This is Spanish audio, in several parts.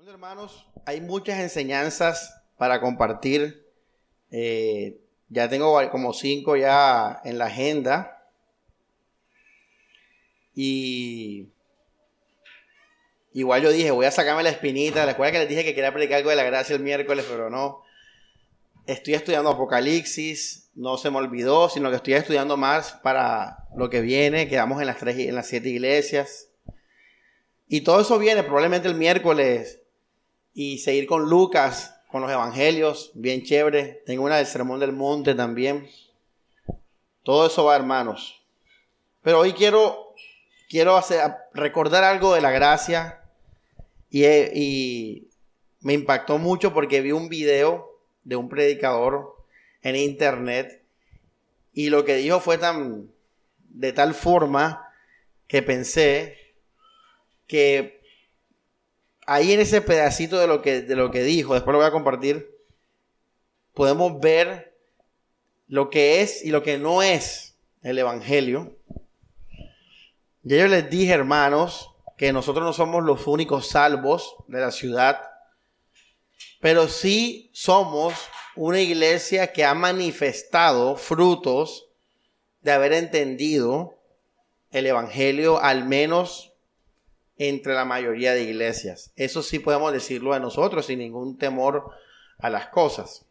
Bueno, hermanos, hay muchas enseñanzas para compartir. Eh, ya tengo como cinco ya en la agenda. Y igual yo dije, voy a sacarme la espinita. Recuerda que les dije que quería predicar algo de la gracia el miércoles, pero no. Estoy estudiando Apocalipsis, no se me olvidó, sino que estoy estudiando más para lo que viene. Quedamos en las, tres, en las siete iglesias. Y todo eso viene probablemente el miércoles y seguir con Lucas, con los evangelios, bien chévere. Tengo una del Sermón del Monte también. Todo eso va, hermanos. Pero hoy quiero, quiero hacer, recordar algo de la gracia y, y me impactó mucho porque vi un video de un predicador en internet y lo que dijo fue tan de tal forma que pensé que ahí en ese pedacito de lo que, de lo que dijo, después lo voy a compartir, podemos ver lo que es y lo que no es el Evangelio. Ya yo les dije, hermanos, que nosotros no somos los únicos salvos de la ciudad, pero sí somos una iglesia que ha manifestado frutos de haber entendido el Evangelio al menos entre la mayoría de iglesias. Eso sí podemos decirlo a nosotros sin ningún temor a las cosas.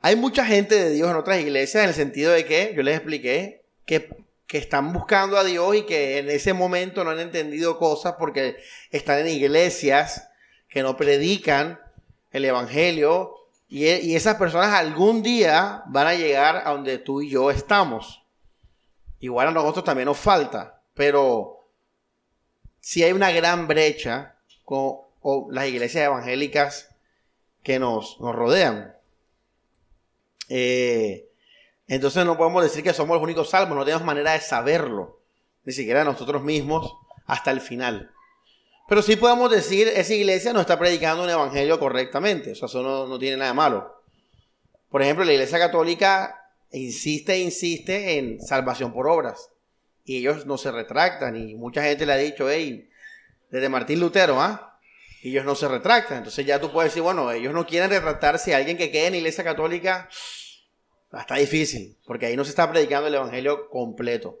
Hay mucha gente de Dios en otras iglesias en el sentido de que, yo les expliqué, que, que están buscando a Dios y que en ese momento no han entendido cosas porque están en iglesias que no predican el Evangelio y, y esas personas algún día van a llegar a donde tú y yo estamos. Igual a nosotros también nos falta, pero si hay una gran brecha con las iglesias evangélicas que nos, rodean. Eh, entonces no podemos decir que somos los únicos salvos, no tenemos manera de saberlo, ni siquiera nosotros mismos, hasta el final. Pero sí podemos decir, esa iglesia no está predicando un evangelio correctamente, eso no, tiene nada malo. Por ejemplo, la iglesia católica insiste e insiste en salvación por obras y ellos no se retractan y mucha gente le ha dicho, hey, desde Martín Lutero, ¿ah? Y ellos no se retractan. Entonces ya tú puedes decir, bueno, ellos no quieren retractarse. Alguien que quede en la iglesia católica está difícil, porque ahí no se está predicando el evangelio completo.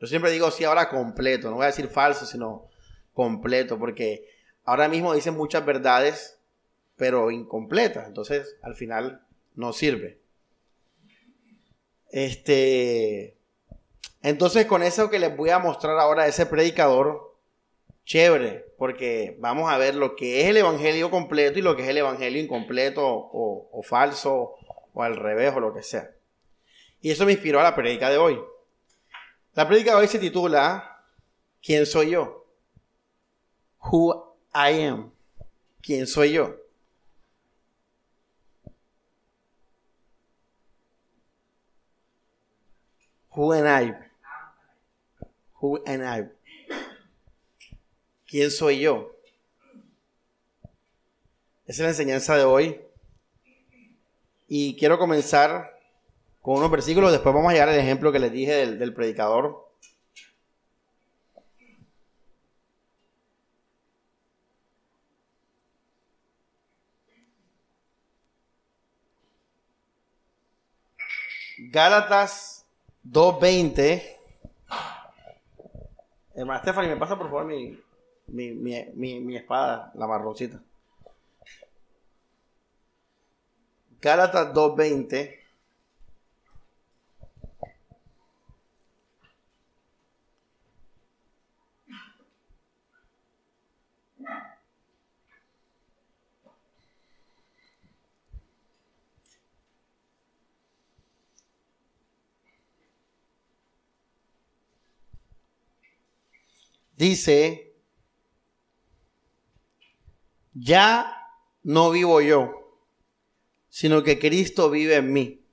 Yo siempre digo, sí, ahora completo, no voy a decir falso, sino completo, porque ahora mismo dicen muchas verdades, pero incompletas. Entonces, al final, no sirve. Este, entonces, con eso que les voy a mostrar ahora, ese predicador, chévere, porque vamos a ver lo que es el evangelio completo y lo que es el evangelio incompleto o, falso o al revés o lo que sea. Y eso me inspiró a la predica de hoy. La predica de hoy se titula ¿Quién soy yo? Who I am. ¿Quién soy yo? Who am I? Who am I? ¿Quién soy yo? Esa es la enseñanza de hoy. Y quiero comenzar con unos versículos, después vamos a llegar al ejemplo que les dije del, del predicador. Gálatas 2.20 Hermana Stephanie, me pasa por favor mi, mi, mi, mi, espada, la marroncita. Gálatas 2.20. dice, ya no vivo yo, sino que Cristo vive en mí.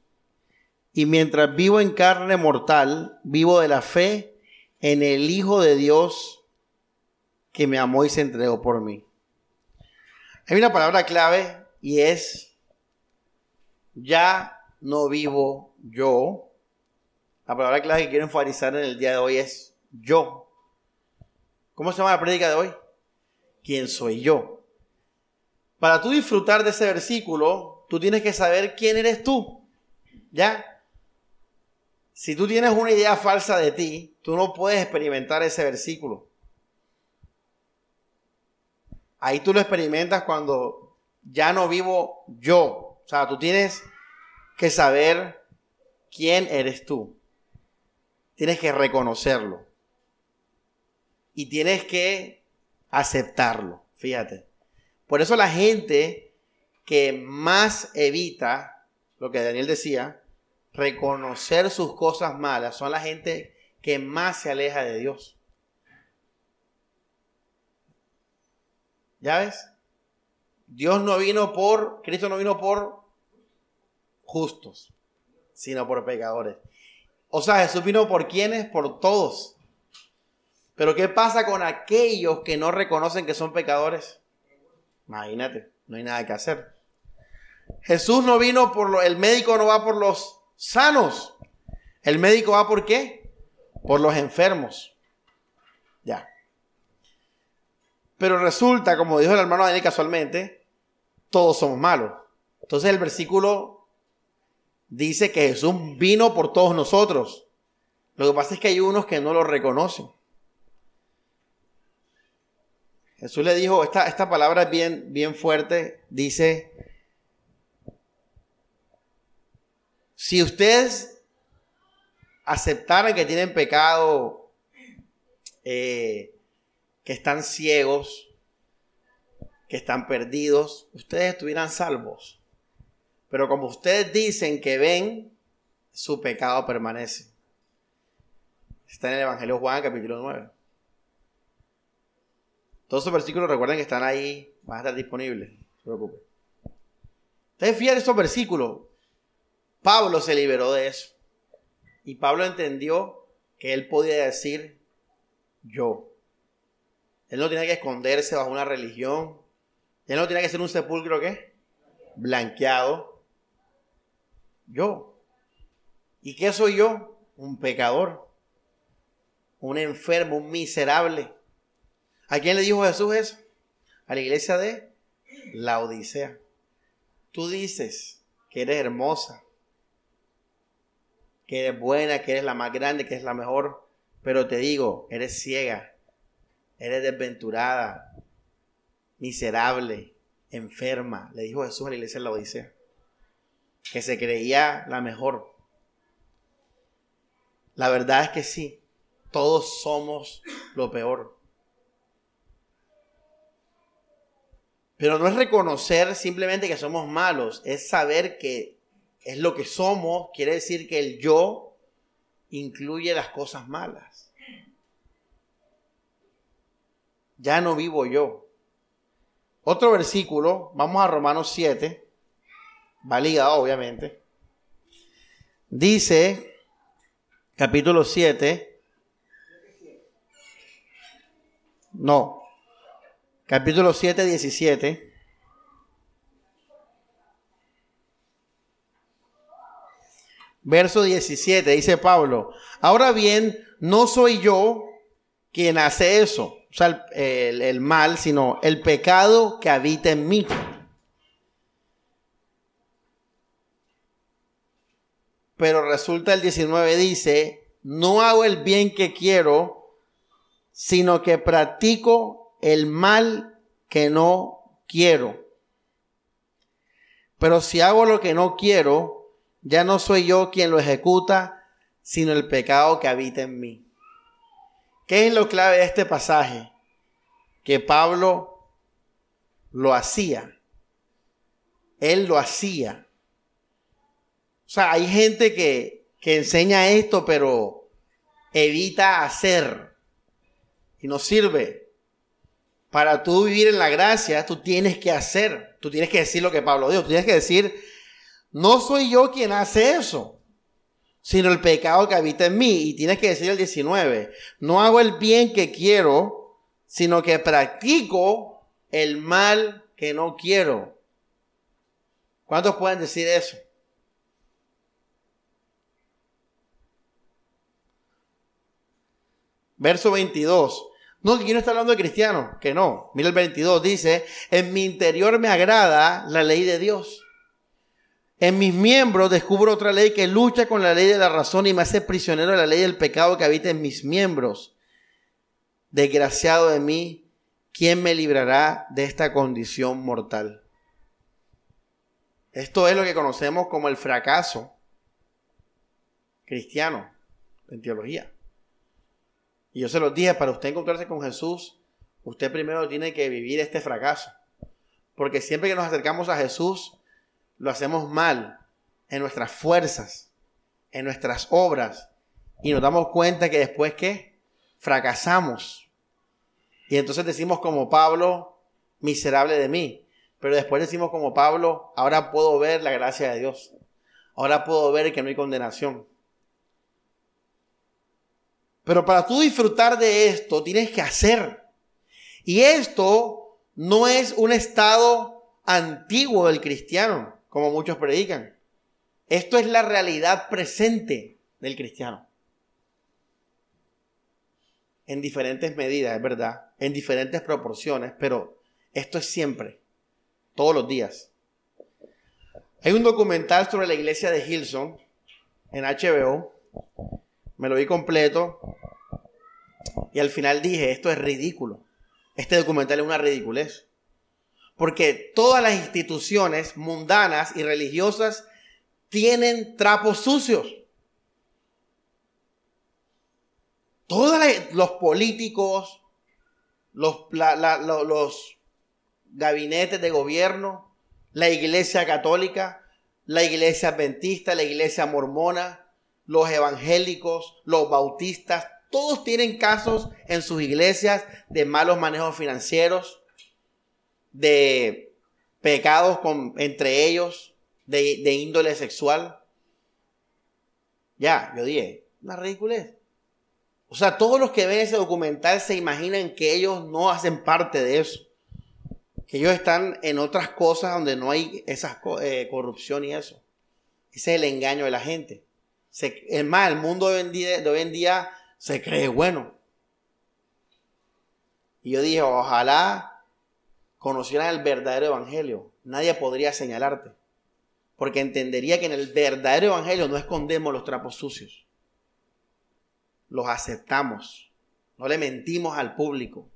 Y mientras vivo en carne mortal, vivo de la fe en el Hijo de Dios que me amó y se entregó por mí. Hay una palabra clave y es, ya no vivo yo. La palabra clave que quiero enfatizar en el día de hoy es yo. ¿Cómo se llama la prédica de hoy? ¿Quién soy yo? Para tú disfrutar de ese versículo, tú tienes que saber quién eres tú. ¿Ya? Si tú tienes una idea falsa de ti, tú no puedes experimentar ese versículo. Ahí tú lo experimentas cuando ya no vivo yo. O sea, tú tienes que saber quién eres tú. Tienes que reconocerlo. Y tienes que aceptarlo. Fíjate. Por eso la gente que más evita, lo que Daniel decía, reconocer sus cosas malas, son la gente que más se aleja de Dios. ¿Ya ves? Dios no vino por, Cristo no vino por justos, sino por pecadores. O sea, Jesús vino por quienes, por todos. Pero ¿qué pasa con aquellos que no reconocen que son pecadores? Imagínate, no hay nada que hacer. Jesús no vino por lo, el médico no va por los sanos. El médico va por qué? Por los enfermos. Ya. Pero resulta, como dijo el hermano Daniel casualmente, todos somos malos. Entonces el versículo dice que Jesús vino por todos nosotros. Lo que pasa es que hay unos que no lo reconocen. Jesús le dijo, esta, esta palabra es bien, bien fuerte, dice, si ustedes aceptaran que tienen pecado, eh, que están ciegos, que están perdidos, ustedes estuvieran salvos. Pero como ustedes dicen que ven, su pecado permanece. Está en el Evangelio Juan, capítulo 9. Todos esos versículos recuerden que están ahí, van a estar disponibles. No se preocupen. Entonces, fíjate estos versículos. Pablo se liberó de eso. Y Pablo entendió que él podía decir yo. Él no tenía que esconderse bajo una religión. Él no tenía que ser un sepulcro. Blanqueado. Yo. ¿Y qué soy yo? Un pecador. Un enfermo, un miserable. ¿A quién le dijo Jesús eso? A la iglesia de la Odisea. Tú dices que eres hermosa, que eres buena, que eres la más grande, que es la mejor, pero te digo, eres ciega, eres desventurada, miserable, enferma, le dijo Jesús a la iglesia de la Odisea, que se creía la mejor. La verdad es que sí, todos somos lo peor. Pero no es reconocer simplemente que somos malos, es saber que es lo que somos, quiere decir que el yo incluye las cosas malas. Ya no vivo yo. Otro versículo, vamos a Romanos 7, va ligado obviamente. Dice, capítulo 7, no, capítulo 7, 17. Verso 17, dice Pablo, ahora bien, no soy yo quien hace eso, o sea, el, mal, sino el pecado que habita en mí. Pero resulta el 19 dice, no hago el bien que quiero, sino que practico el mal que no quiero. Pero si hago lo que no quiero, ya no soy yo quien lo ejecuta, sino el pecado que habita en mí. ¿Qué es lo clave de este pasaje? Que Pablo lo hacía. Él lo hacía. O sea, hay gente que, que enseña esto, pero evita hacer. Y no sirve. Para tú vivir en la gracia, tú tienes que hacer, tú tienes que decir lo que Pablo dijo, tú tienes que decir, no soy yo quien hace eso, sino el pecado que habita en mí. Y tienes que decir el 19, no hago el bien que quiero, sino que practico el mal que no quiero. ¿Cuántos pueden decir eso? Verso 22. No, que aquí no está hablando de cristiano, que no. Mira el 22, dice, en mi interior me agrada la ley de Dios. En mis miembros descubro otra ley que lucha con la ley de la razón y me hace prisionero de la ley del pecado que habita en mis miembros. Desgraciado de mí, ¿quién me librará de esta condición mortal? Esto es lo que conocemos como el fracaso cristiano en teología. Y yo se los dije, para usted encontrarse con Jesús, usted primero tiene que vivir este fracaso. Porque siempre que nos acercamos a Jesús, lo hacemos mal en nuestras fuerzas, en nuestras obras, y nos damos cuenta que después que fracasamos. Y entonces decimos como Pablo, miserable de mí. Pero después decimos como Pablo, ahora puedo ver la gracia de Dios. Ahora puedo ver que no hay condenación. Pero para tú disfrutar de esto, tienes que hacer. Y esto no es un estado antiguo del cristiano, como muchos predican. Esto es la realidad presente del cristiano. En diferentes medidas, es verdad, en diferentes proporciones, pero esto es siempre, todos los días. Hay un documental sobre la iglesia de Hilson en HBO. Me lo vi completo. Y al final dije, esto es ridículo. Este documental es una ridiculez. Porque todas las instituciones mundanas y religiosas tienen trapos sucios. Todos los políticos, los, los gabinetes de gobierno, la iglesia católica, la iglesia adventista, la iglesia mormona, los evangélicos, los bautistas, todos tienen casos en sus iglesias de malos manejos financieros, de pecados con, entre ellos, de, índole sexual. Ya, yo dije, una ridiculez. O sea, todos los que ven ese documental se imaginan que ellos no hacen parte de eso. Que ellos están en otras cosas donde no hay esa eh, corrupción y eso. Ese es el engaño de la gente. Es más, el mundo de de hoy en día se cree bueno. Y yo dije, ojalá conocieran el verdadero evangelio. Nadie podría señalarte. Porque entendería que en el verdadero evangelio no escondemos los trapos sucios. Los aceptamos. No le mentimos al público.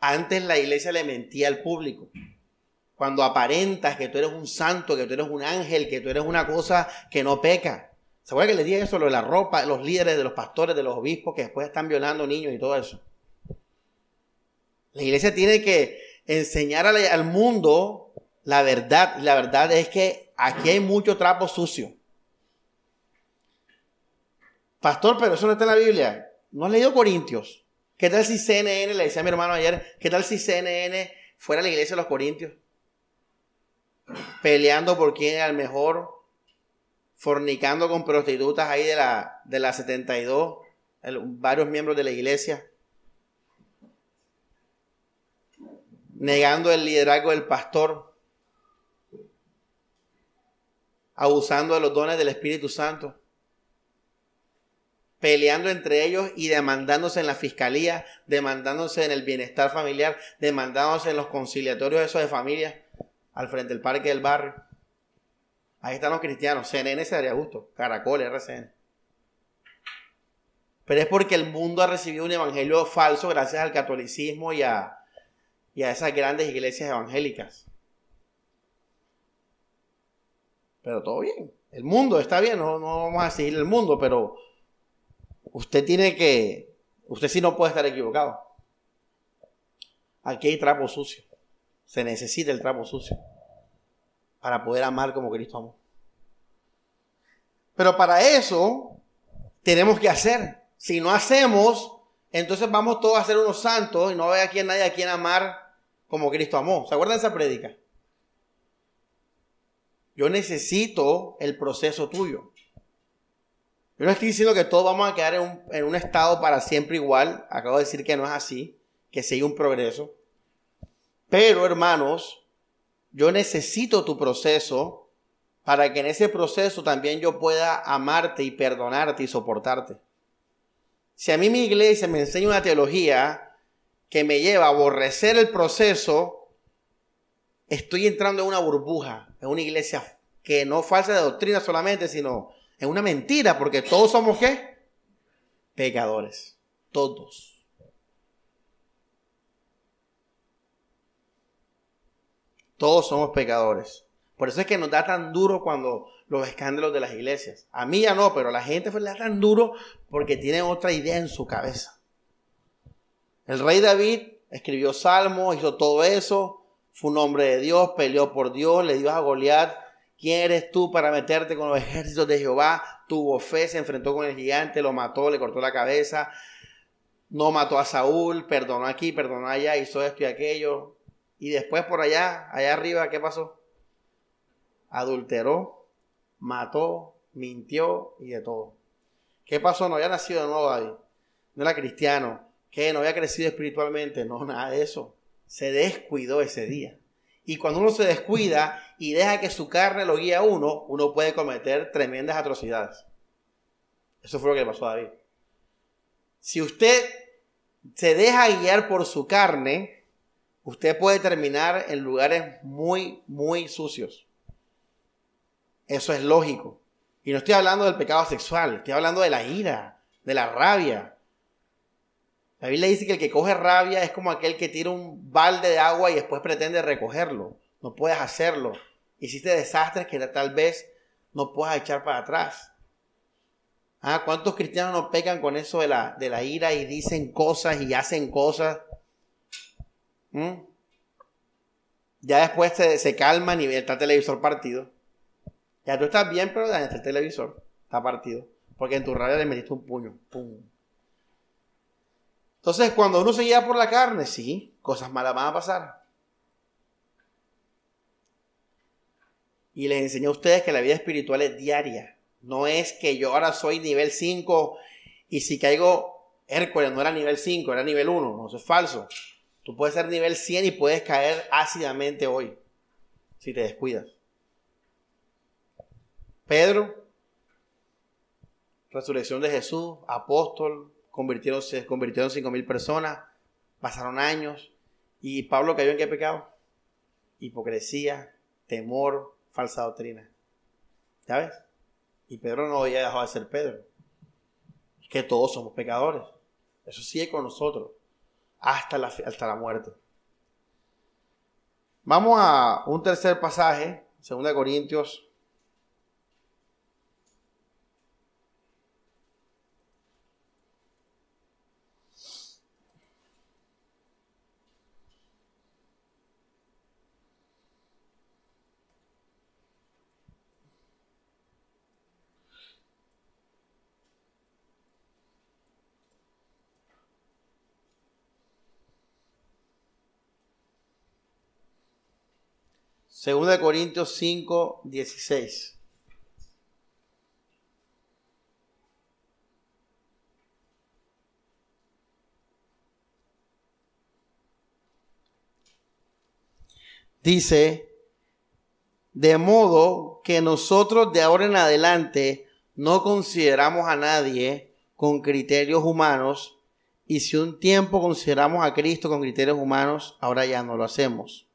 Antes la iglesia le mentía al público. Cuando aparentas que tú eres un santo, que tú eres un ángel, que tú eres una cosa que no peca. ¿Se acuerdan que les dije eso, lo de la ropa, los líderes de los pastores, de los obispos que después están violando niños y todo eso? La iglesia tiene que enseñar al, mundo la verdad. La verdad es que aquí hay mucho trapo sucio. Pastor, pero eso no está en la Biblia. ¿No has leído Corintios? ¿Qué tal si CNN, le decía a mi hermano ayer, qué tal si CNN fuera la iglesia de los Corintios? Peleando por quién era el mejor, fornicando con prostitutas ahí de la, de la 72, varios miembros de la iglesia, negando el liderazgo del pastor, abusando de los dones del Espíritu Santo, peleando entre ellos y demandándose en la fiscalía, demandándose en el bienestar familiar, demandándose en los conciliatorios esos de familia, al frente del parque del barrio. Ahí están los cristianos. CNN se daría gusto. Caracol, RCN. Pero es porque el mundo ha recibido un evangelio falso gracias al catolicismo y a, y a esas grandes iglesias evangélicas. Pero todo bien. El mundo está bien, no, no vamos a seguir el mundo, pero usted tiene que, usted sí no puede estar equivocado. Aquí hay trapo sucio. Se necesita el trapo sucio para poder amar como Cristo amó. Pero para eso tenemos que hacer. Si no hacemos, entonces vamos todos a ser unos santos y no aquí a nadie a quien amar como Cristo amó. ¿Se acuerdan de esa prédica? Yo necesito el proceso tuyo. Yo no estoy diciendo que todos vamos a quedar en un, en un estado para siempre igual. Acabo de decir que no es así, que sigue un progreso. Pero, hermanos, yo necesito tu proceso para que en ese proceso también yo pueda amarte y perdonarte y soportarte. Si a mí mi iglesia me enseña una teología que me lleva a aborrecer el proceso, estoy entrando en una burbuja, en una iglesia que no falsa de doctrina solamente, sino en una mentira, porque todos somos qué? Pecadores. Todos. Todos somos pecadores. Por eso es que nos da tan duro cuando los escándalos de las iglesias. A mí ya no, pero a la gente le da tan duro porque tienen otra idea en su cabeza. El rey David escribió salmos, hizo todo eso, fue un hombre de Dios, peleó por Dios, le dio a Goliat. ¿Quién eres tú para meterte con los ejércitos de Jehová? Tuvo fe, se enfrentó con el gigante, lo mató, le cortó la cabeza, no mató a Saúl, perdonó aquí, perdonó allá, hizo esto y aquello. Y después por allá, allá arriba, ¿qué pasó? Adulteró, mató, mintió y de todo. ¿Qué pasó? No había nacido de nuevo David. No era cristiano. ¿Qué? No había crecido espiritualmente. No, nada de eso. Se descuidó ese día. Y cuando uno se descuida y deja que su carne lo guíe a uno, uno puede cometer tremendas atrocidades. Eso fue lo que le pasó a David. Si usted se deja guiar por su carne, usted puede terminar en lugares muy, muy sucios. Eso es lógico. Y no estoy hablando del pecado sexual, estoy hablando de la ira, de la rabia. La Biblia dice que el que coge rabia es como aquel que tira un balde de agua y después pretende recogerlo. No puedes hacerlo. Hiciste desastres que tal vez no puedas echar para atrás. Ah, ¿Cuántos cristianos no pecan con eso de la, de la ira y dicen cosas y hacen cosas? ¿Mm? Ya después se, se calman y está el televisor partido. Ya tú estás bien, pero el televisor está partido. Porque en tu radio le metiste un puño. Pum. Entonces, cuando uno se guía por la carne, sí, cosas malas van a pasar. Y les enseñé a ustedes que la vida espiritual es diaria. No es que yo ahora soy nivel 5 y si caigo Hércules no era nivel 5, era nivel 1. No, eso es falso. Tú puedes ser nivel 100 y puedes caer ácidamente hoy si te descuidas. Pedro, resurrección de Jesús, apóstol, convirtieron, se convirtieron cinco mil personas, pasaron años. ¿Y Pablo cayó en qué pecado? Hipocresía, temor, falsa doctrina. ¿Ya ves? Y Pedro no había dejado de ser Pedro. Es que todos somos pecadores. Eso sigue con nosotros hasta la, hasta la muerte. Vamos a un tercer pasaje, 2 Corintios Segunda de Corintios 5, 16. Dice, de modo que nosotros de ahora en adelante no consideramos a nadie con criterios humanos y si un tiempo consideramos a Cristo con criterios humanos, ahora ya no lo hacemos.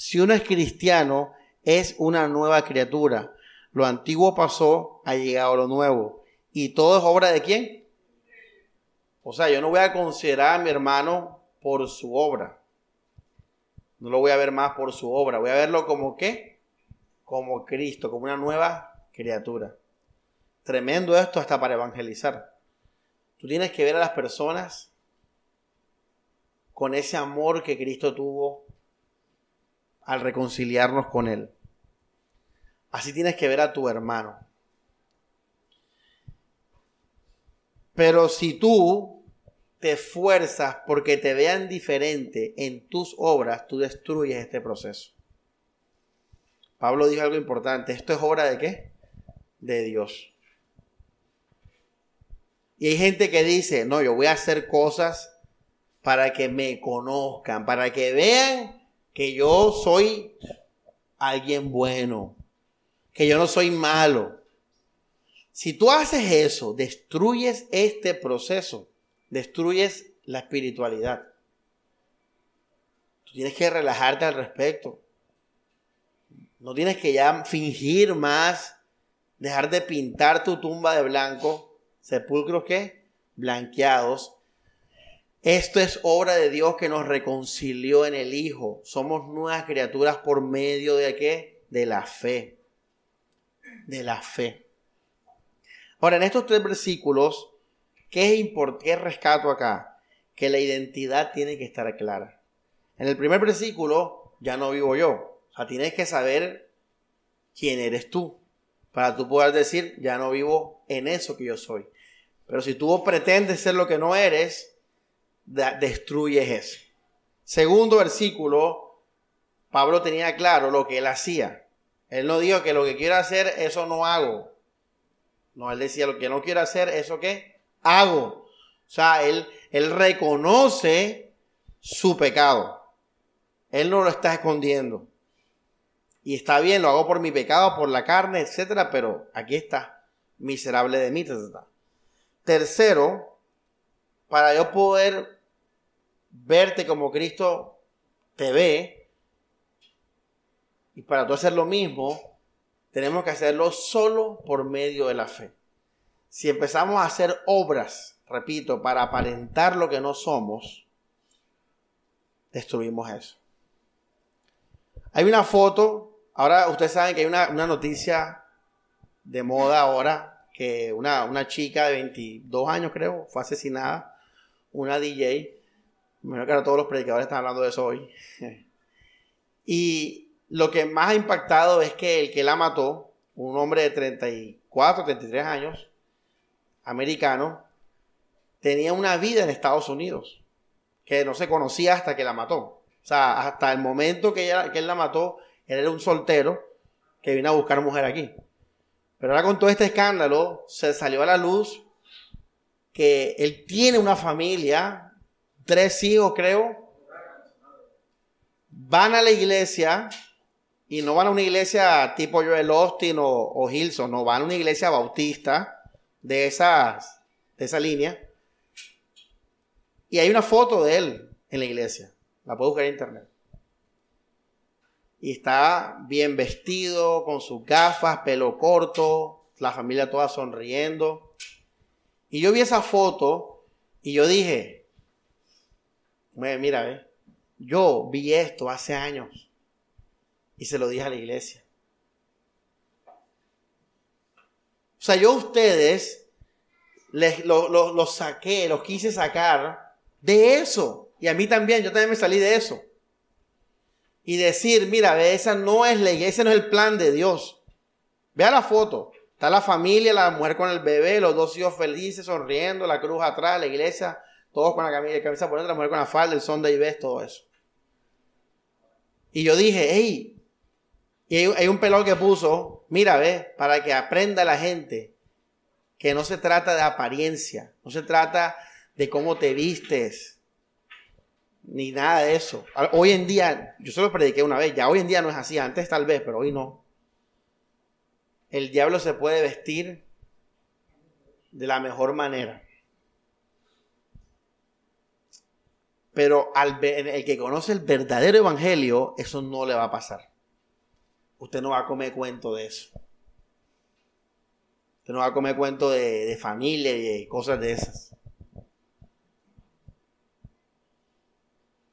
Si uno es cristiano, es una nueva criatura. Lo antiguo pasó, ha llegado lo nuevo. ¿Y todo es obra de quién? O sea, yo no voy a considerar a mi hermano por su obra. No lo voy a ver más por su obra. Voy a verlo como qué? Como Cristo, como una nueva criatura. Tremendo esto hasta para evangelizar. Tú tienes que ver a las personas con ese amor que Cristo tuvo al reconciliarnos con Él. Así tienes que ver a tu hermano. Pero si tú te esfuerzas porque te vean diferente en tus obras, tú destruyes este proceso. Pablo dijo algo importante. ¿Esto es obra de qué? De Dios. Y hay gente que dice, no, yo voy a hacer cosas para que me conozcan, para que vean que yo soy alguien bueno, que yo no soy malo. Si tú haces eso, destruyes este proceso, destruyes la espiritualidad. Tú tienes que relajarte al respecto. No tienes que ya fingir más, dejar de pintar tu tumba de blanco, sepulcros que blanqueados. Esto es obra de Dios que nos reconcilió en el Hijo. Somos nuevas criaturas por medio de qué? De la fe. De la fe. Ahora, en estos tres versículos, ¿qué, es ¿qué rescato acá? Que la identidad tiene que estar clara. En el primer versículo, ya no vivo yo. O sea, tienes que saber quién eres tú. Para tú poder decir, ya no vivo en eso que yo soy. Pero si tú pretendes ser lo que no eres, destruyes eso. Segundo versículo, Pablo tenía claro lo que él hacía. Él no dijo que lo que quiero hacer, eso no hago. No, él decía lo que no quiero hacer, eso que hago. O sea, él, él reconoce su pecado. Él no lo está escondiendo. Y está bien, lo hago por mi pecado, por la carne, etcétera, pero aquí está, miserable de mí. Tercero, para yo poder verte como Cristo te ve, y para tú hacer lo mismo, tenemos que hacerlo solo por medio de la fe. Si empezamos a hacer obras, repito, para aparentar lo que no somos, destruimos eso. Hay una foto, ahora ustedes saben que hay una, noticia de moda ahora, que una, una, chica de 22 años creo fue asesinada, una DJ, que ahora todos los predicadores están hablando de eso hoy. y lo que más ha impactado es que el que la mató, un hombre de 34, 33 años, americano, tenía una vida en Estados Unidos, que no se conocía hasta que la mató. O sea, hasta el momento que, que él la mató, él era un soltero que vino a buscar mujer aquí. Pero ahora con todo este escándalo se salió a la luz que él tiene una familia, tres hijos creo, van a la iglesia y no van a una iglesia tipo Joel Austin o, o Hilson, no, van a una iglesia bautista de, esas, de esa línea. Y hay una foto de él en la iglesia. La puedo buscar en internet. Y está bien vestido, con sus gafas, pelo corto, la familia toda sonriendo. Y yo vi esa foto y yo dije, mira, yo vi esto hace años y se lo dije a la iglesia. O sea, yo a ustedes les, los saqué, los quise sacar de eso. Y a mí también, yo también me salí de eso. Y decir, mira, esa no es la iglesia, no es el plan de Dios. Vea la foto. Está la familia, la mujer con el bebé, los dos hijos felices, sonriendo, la cruz atrás, la iglesia, todos con la camisa, camisa por dentro, la mujer con la falda, el son de Ives, todo eso. Y yo dije, hey, y hay, hay un pelón que puso, mira, ve, para que aprenda la gente que no se trata de apariencia, no se trata de cómo te vistes, ni nada de eso. Hoy en día, yo solo prediqué una vez, ya hoy en día no es así, antes tal vez, pero hoy no. El diablo se puede vestir de la mejor manera. Pero al, el que conoce el verdadero evangelio, eso no le va a pasar. Usted no va a comer cuento de eso. Usted no va a comer cuento de, de familia y de cosas de esas.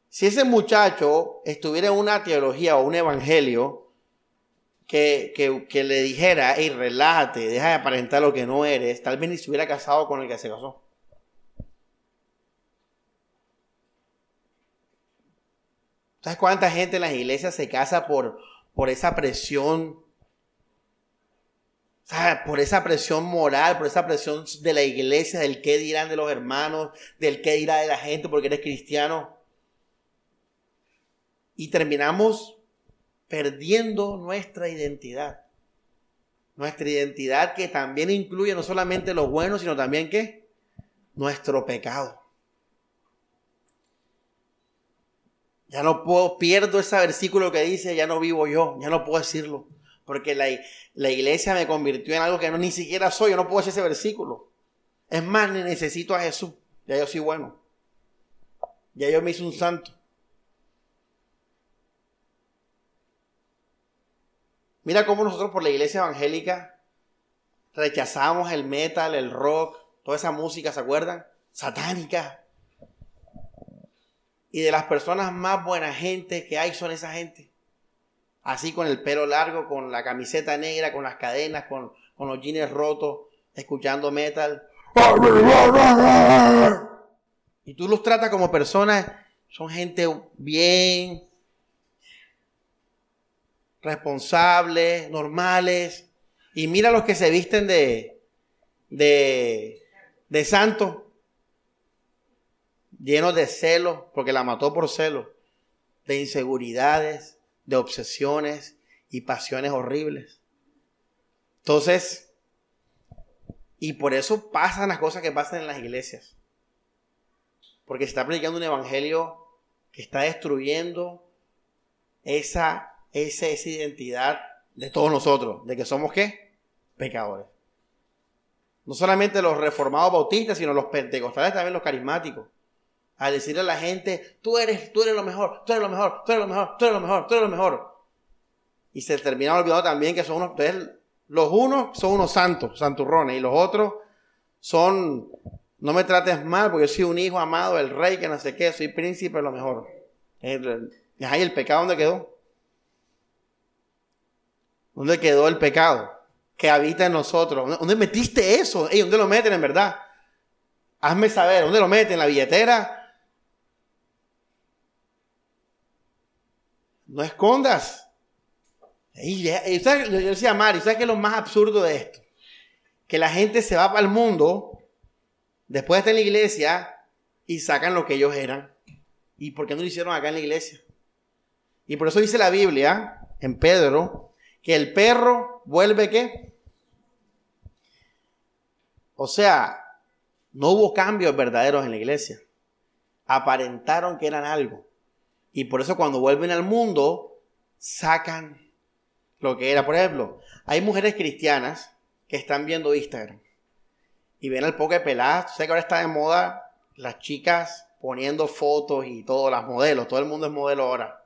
Si ese muchacho estuviera en una teología o un evangelio que, le dijera, hey, relájate, deja de aparentar lo que no eres, tal vez ni se hubiera casado con el que se casó. ¿Sabes cuánta gente en las iglesias se casa por, por esa presión? Por esa presión moral, por esa presión de la iglesia, del qué dirán de los hermanos, del qué dirá de la gente porque eres cristiano y terminamos perdiendo nuestra identidad. Nuestra identidad que también incluye no solamente lo bueno, sino también qué? Nuestro pecado. Ya no puedo, pierdo ese versículo que dice, ya no vivo yo, ya no puedo decirlo. Porque la, la iglesia me convirtió en algo que no ni siquiera soy, yo no puedo decir ese versículo. Es más, necesito a Jesús, ya yo soy bueno. Ya yo me hice un santo. Mira cómo nosotros por la iglesia evangélica rechazamos el metal, el rock, toda esa música, ¿se acuerdan? Satánica. Y de las personas más buenas gente que hay son esa gente. Así con el pelo largo, con la camiseta negra, con las cadenas, con, con los jeans rotos, escuchando metal. Y tú los tratas como personas, son gente bien, responsables, normales. Y mira los que se visten de, de, de santo, llenos de celos, porque la mató por celos, de inseguridades, de obsesiones y pasiones horribles. Entonces, y por eso pasan las cosas que pasan en las iglesias. Porque se está predicando un evangelio que está destruyendo esa, esa, esa identidad de todos nosotros, de que somos qué? Pecadores. No solamente los reformados bautistas, sino los pentecostales, también los carismáticos. A decirle a la gente, tú eres, tú eres lo mejor, tú eres lo mejor, tú eres lo mejor, tú eres lo mejor, tú eres lo mejor. Y se termina olvidando también que son unos, los unos son unos santos, santurrones, y los otros son, no me trates mal, porque yo soy un hijo amado del rey, que no sé qué, soy príncipe, lo mejor. Y ahí el pecado, ¿dónde quedó? ¿Dónde quedó el pecado? Que habita en nosotros. ¿Dónde metiste eso? ¿Dónde lo meten en verdad? Hazme saber, ¿dónde lo meten? ¿En la billetera? No escondas. Y, yo decía Mari, ¿sabes qué es lo más absurdo de esto? Que la gente se va para el mundo, después de estar en la iglesia, y sacan lo que ellos eran. ¿Y por qué no lo hicieron acá en la iglesia? Y por eso dice la Biblia, en Pedro, que el perro vuelve qué? O sea, no hubo cambios verdaderos en la iglesia. Aparentaron que eran algo. Y por eso cuando vuelven al mundo, sacan lo que era. Por ejemplo, hay mujeres cristianas que están viendo Instagram y ven al poco de peladas. Sé que ahora está de moda las chicas poniendo fotos y todas las modelos. Todo el mundo es modelo ahora.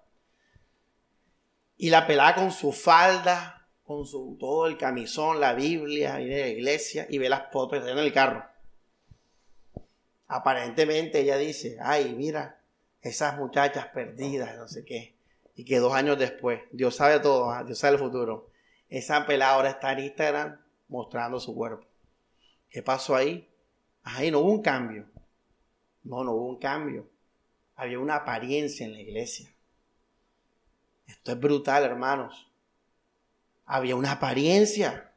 Y la pelada con su falda, con su todo el camisón, la Biblia, viene de la iglesia y ve las fotos en el carro. Aparentemente ella dice, ay, mira, esas muchachas perdidas, no sé qué y que dos años después, Dios sabe todo, ¿ah? Dios sabe el futuro, esa pelada ahora está en Instagram mostrando su cuerpo. ¿Qué pasó ahí? Ahí no hubo un cambio. No, no hubo un cambio. Había una apariencia en la iglesia. Esto es brutal, hermanos. Había una apariencia.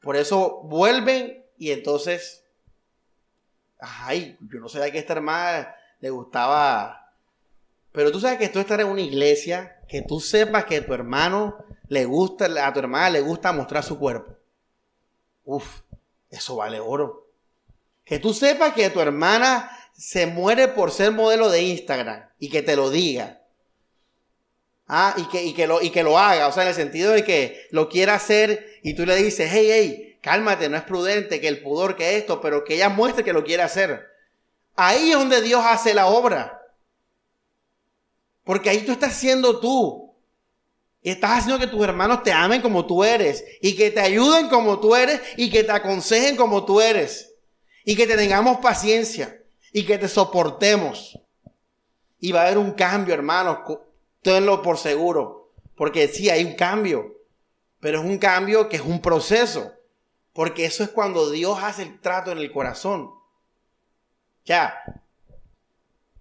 Por eso vuelven y entonces, ay, yo no sabía que esta hermana le gustaba pero tú sabes que tú estar en una iglesia, que tú sepas que tu hermano le gusta, a tu hermana le gusta mostrar su cuerpo. Uf, eso vale oro. Que tú sepas que tu hermana se muere por ser modelo de Instagram y que te lo diga. Ah, y que, y que, lo, y que lo haga, o sea, en el sentido de que lo quiera hacer y tú le dices, hey, hey, cálmate, no es prudente, que el pudor, que esto, pero que ella muestre que lo quiere hacer. Ahí es donde Dios hace la obra. Porque ahí tú estás siendo tú. Y estás haciendo que tus hermanos te amen como tú eres. Y que te ayuden como tú eres. Y que te aconsejen como tú eres. Y que te tengamos paciencia. Y que te soportemos. Y va a haber un cambio, hermanos. Tenlo por seguro. Porque sí, hay un cambio. Pero es un cambio que es un proceso. Porque eso es cuando Dios hace el trato en el corazón. Ya,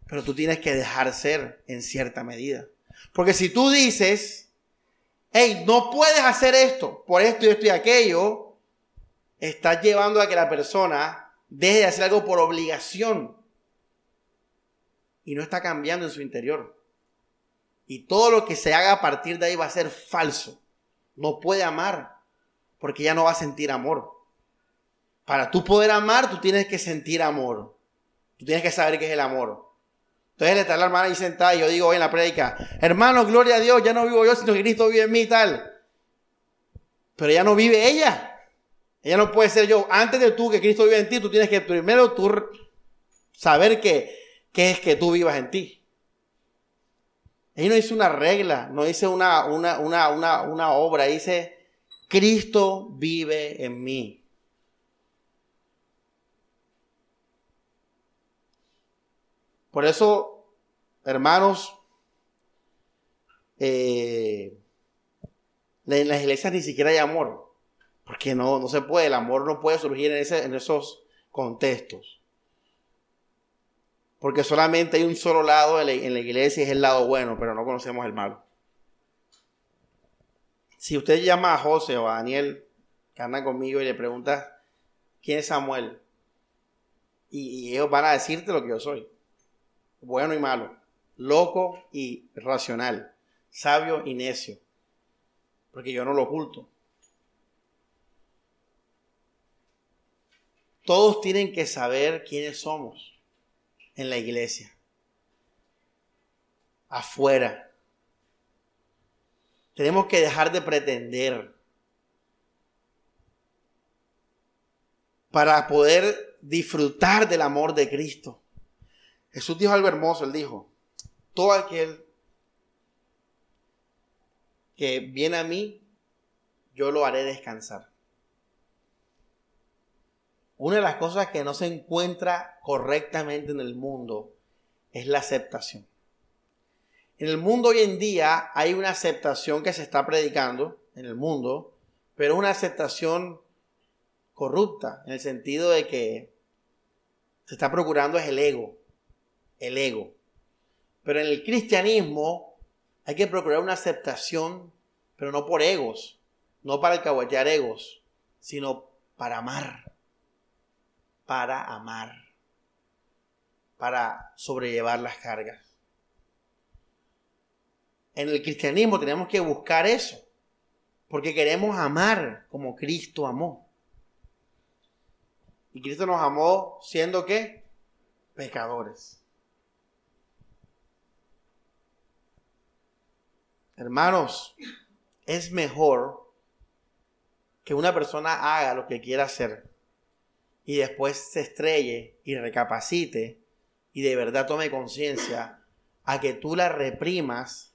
pero tú tienes que dejar ser en cierta medida. Porque si tú dices, hey, no puedes hacer esto, por esto y esto y aquello, estás llevando a que la persona deje de hacer algo por obligación y no está cambiando en su interior. Y todo lo que se haga a partir de ahí va a ser falso. No puede amar porque ya no va a sentir amor. Para tú poder amar, tú tienes que sentir amor. Tú tienes que saber qué es el amor. Entonces está la hermana ahí sentada y yo digo hoy en la prédica, hermano, gloria a Dios, ya no vivo yo, sino que Cristo vive en mí y tal. Pero ya no vive ella. Ella no puede ser yo. Antes de tú que Cristo vive en ti, tú tienes que primero tú saber que, que es que tú vivas en ti. Ahí no dice una regla, no dice una, una, una, una, una obra, dice, Cristo vive en mí. Por eso, hermanos, eh, en las iglesias ni siquiera hay amor, porque no, no se puede, el amor no puede surgir en, ese, en esos contextos. Porque solamente hay un solo lado en la, iglesia y es el lado bueno, pero no conocemos el malo. Si usted llama a José o a Daniel, que andan conmigo, y le pregunta, ¿quién es Samuel? Y, y ellos van a decirte lo que yo soy. Bueno y malo. Loco y racional. Sabio y necio. Porque yo no lo oculto. Todos tienen que saber quiénes somos en la iglesia, afuera. Tenemos que dejar de pretender para poder disfrutar del amor de Cristo. Jesús dijo algo hermoso, él dijo, todo aquel que viene a mí, yo lo haré descansar. Una de las cosas que no se encuentra correctamente en el mundo es la aceptación. En el mundo hoy en día hay una aceptación que se está predicando en el mundo, pero una aceptación corrupta, en el sentido de que se está procurando es el ego, el ego. Pero en el cristianismo hay que procurar una aceptación, pero no por egos, no para alcahuetear egos, sino para amar para amar, para sobrellevar las cargas. En el cristianismo tenemos que buscar eso, porque queremos amar como Cristo amó. Y Cristo nos amó siendo qué? Pecadores. Hermanos, es mejor que una persona haga lo que quiera hacer y después se estrelle y recapacite y de verdad tome conciencia a que tú la reprimas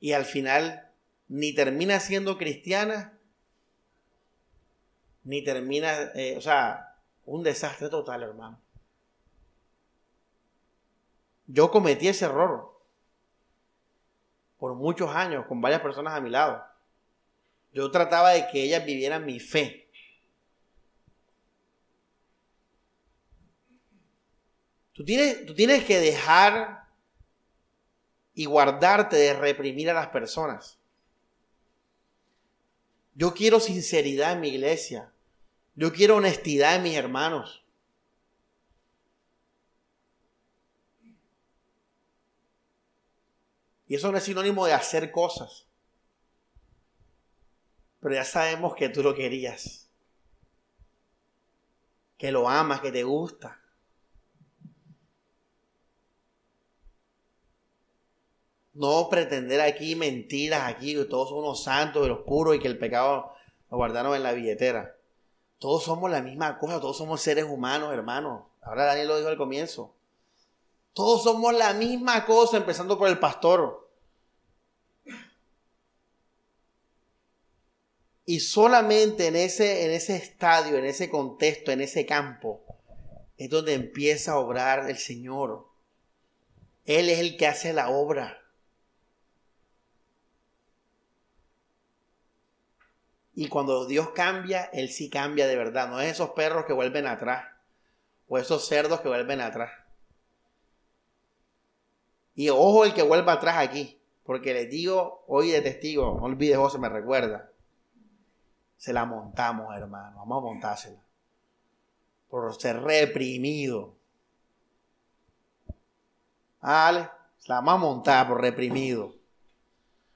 y al final ni termina siendo cristiana ni termina, eh, o sea, un desastre total, hermano. Yo cometí ese error por muchos años con varias personas a mi lado. Yo trataba de que ellas vivieran mi fe. Tú tienes, tú tienes que dejar y guardarte de reprimir a las personas. Yo quiero sinceridad en mi iglesia. Yo quiero honestidad en mis hermanos. Y eso no es sinónimo de hacer cosas pero ya sabemos que tú lo querías, que lo amas, que te gusta. No pretender aquí mentiras, aquí que todos somos santos y los puros y que el pecado lo guardaron en la billetera. Todos somos la misma cosa, todos somos seres humanos, hermanos. Ahora Daniel lo dijo al comienzo. Todos somos la misma cosa, empezando por el pastor. Y solamente en ese, en ese estadio, en ese contexto, en ese campo, es donde empieza a obrar el Señor. Él es el que hace la obra. Y cuando Dios cambia, Él sí cambia de verdad. No es esos perros que vuelven atrás. O esos cerdos que vuelven atrás. Y ojo el que vuelva atrás aquí. Porque les digo, hoy de testigo, no olvides, José, me recuerda se la montamos, hermano. Vamos a montársela. Por ser reprimido. Vale, se la vamos a montar por reprimido.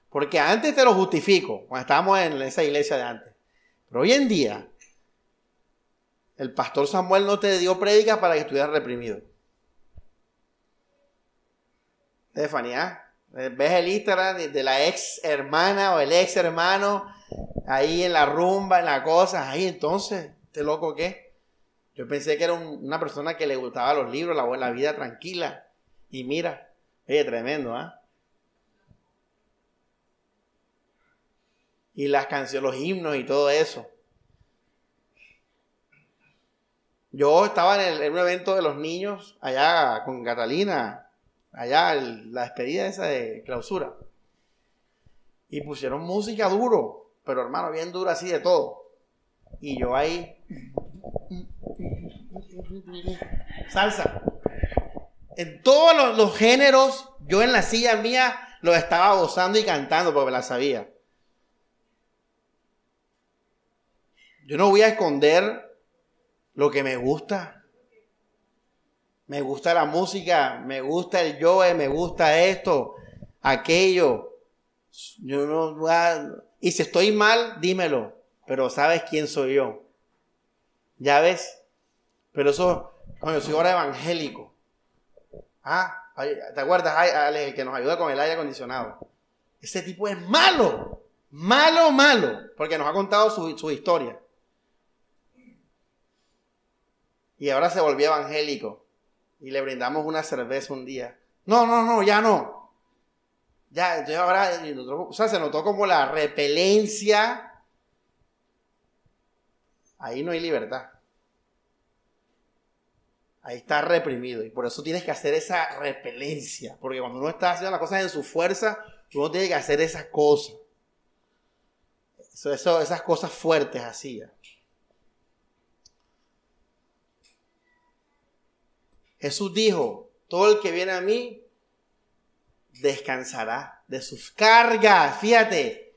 Porque antes te lo justifico, cuando estábamos en esa iglesia de antes. Pero hoy en día, el pastor Samuel no te dio prédica para que estuvieras reprimido. Estefanía, ves el Instagram de la ex hermana o el ex hermano ahí en la rumba, en la cosa, ahí entonces, ¿este loco qué? Yo pensé que era una persona que le gustaba los libros, la, la vida tranquila. Y mira, oye, tremendo, ¿ah? Y las canciones, los himnos y todo eso. Yo estaba en, un evento de los niños allá con Catalina, allá la despedida esa de clausura. Y pusieron música duro, pero hermano, bien duro así de todo. Y yo ahí. Salsa. En todos los, los géneros, yo en la silla mía lo estaba gozando y cantando porque la sabía. Yo no voy a esconder lo que me gusta. Me gusta la música, me gusta el Joe, me gusta esto, aquello. Yo no, y si estoy mal, dímelo, pero sabes quién soy yo. ¿Ya ves? Pero eso, yo soy ahora evangélico. Ah, ¿te acuerdas, Alex, el que nos ayuda con el aire acondicionado? Ese tipo es malo, malo, malo, porque nos ha contado su, su historia. y ahora se volvió evangélico y le brindamos una cerveza un día. No, no, no, ya no. Ya, yo ahora, o sea, se notó como la repelencia. Ahí no hay libertad. Ahí está reprimido. Y por eso tienes que hacer esa repelencia. Porque cuando uno está haciendo las cosas en su fuerza, uno tiene que hacer esas cosas. Eso, esas cosas fuertes así. Jesús dijo, todo el que viene a mí descansará de sus cargas. Fíjate,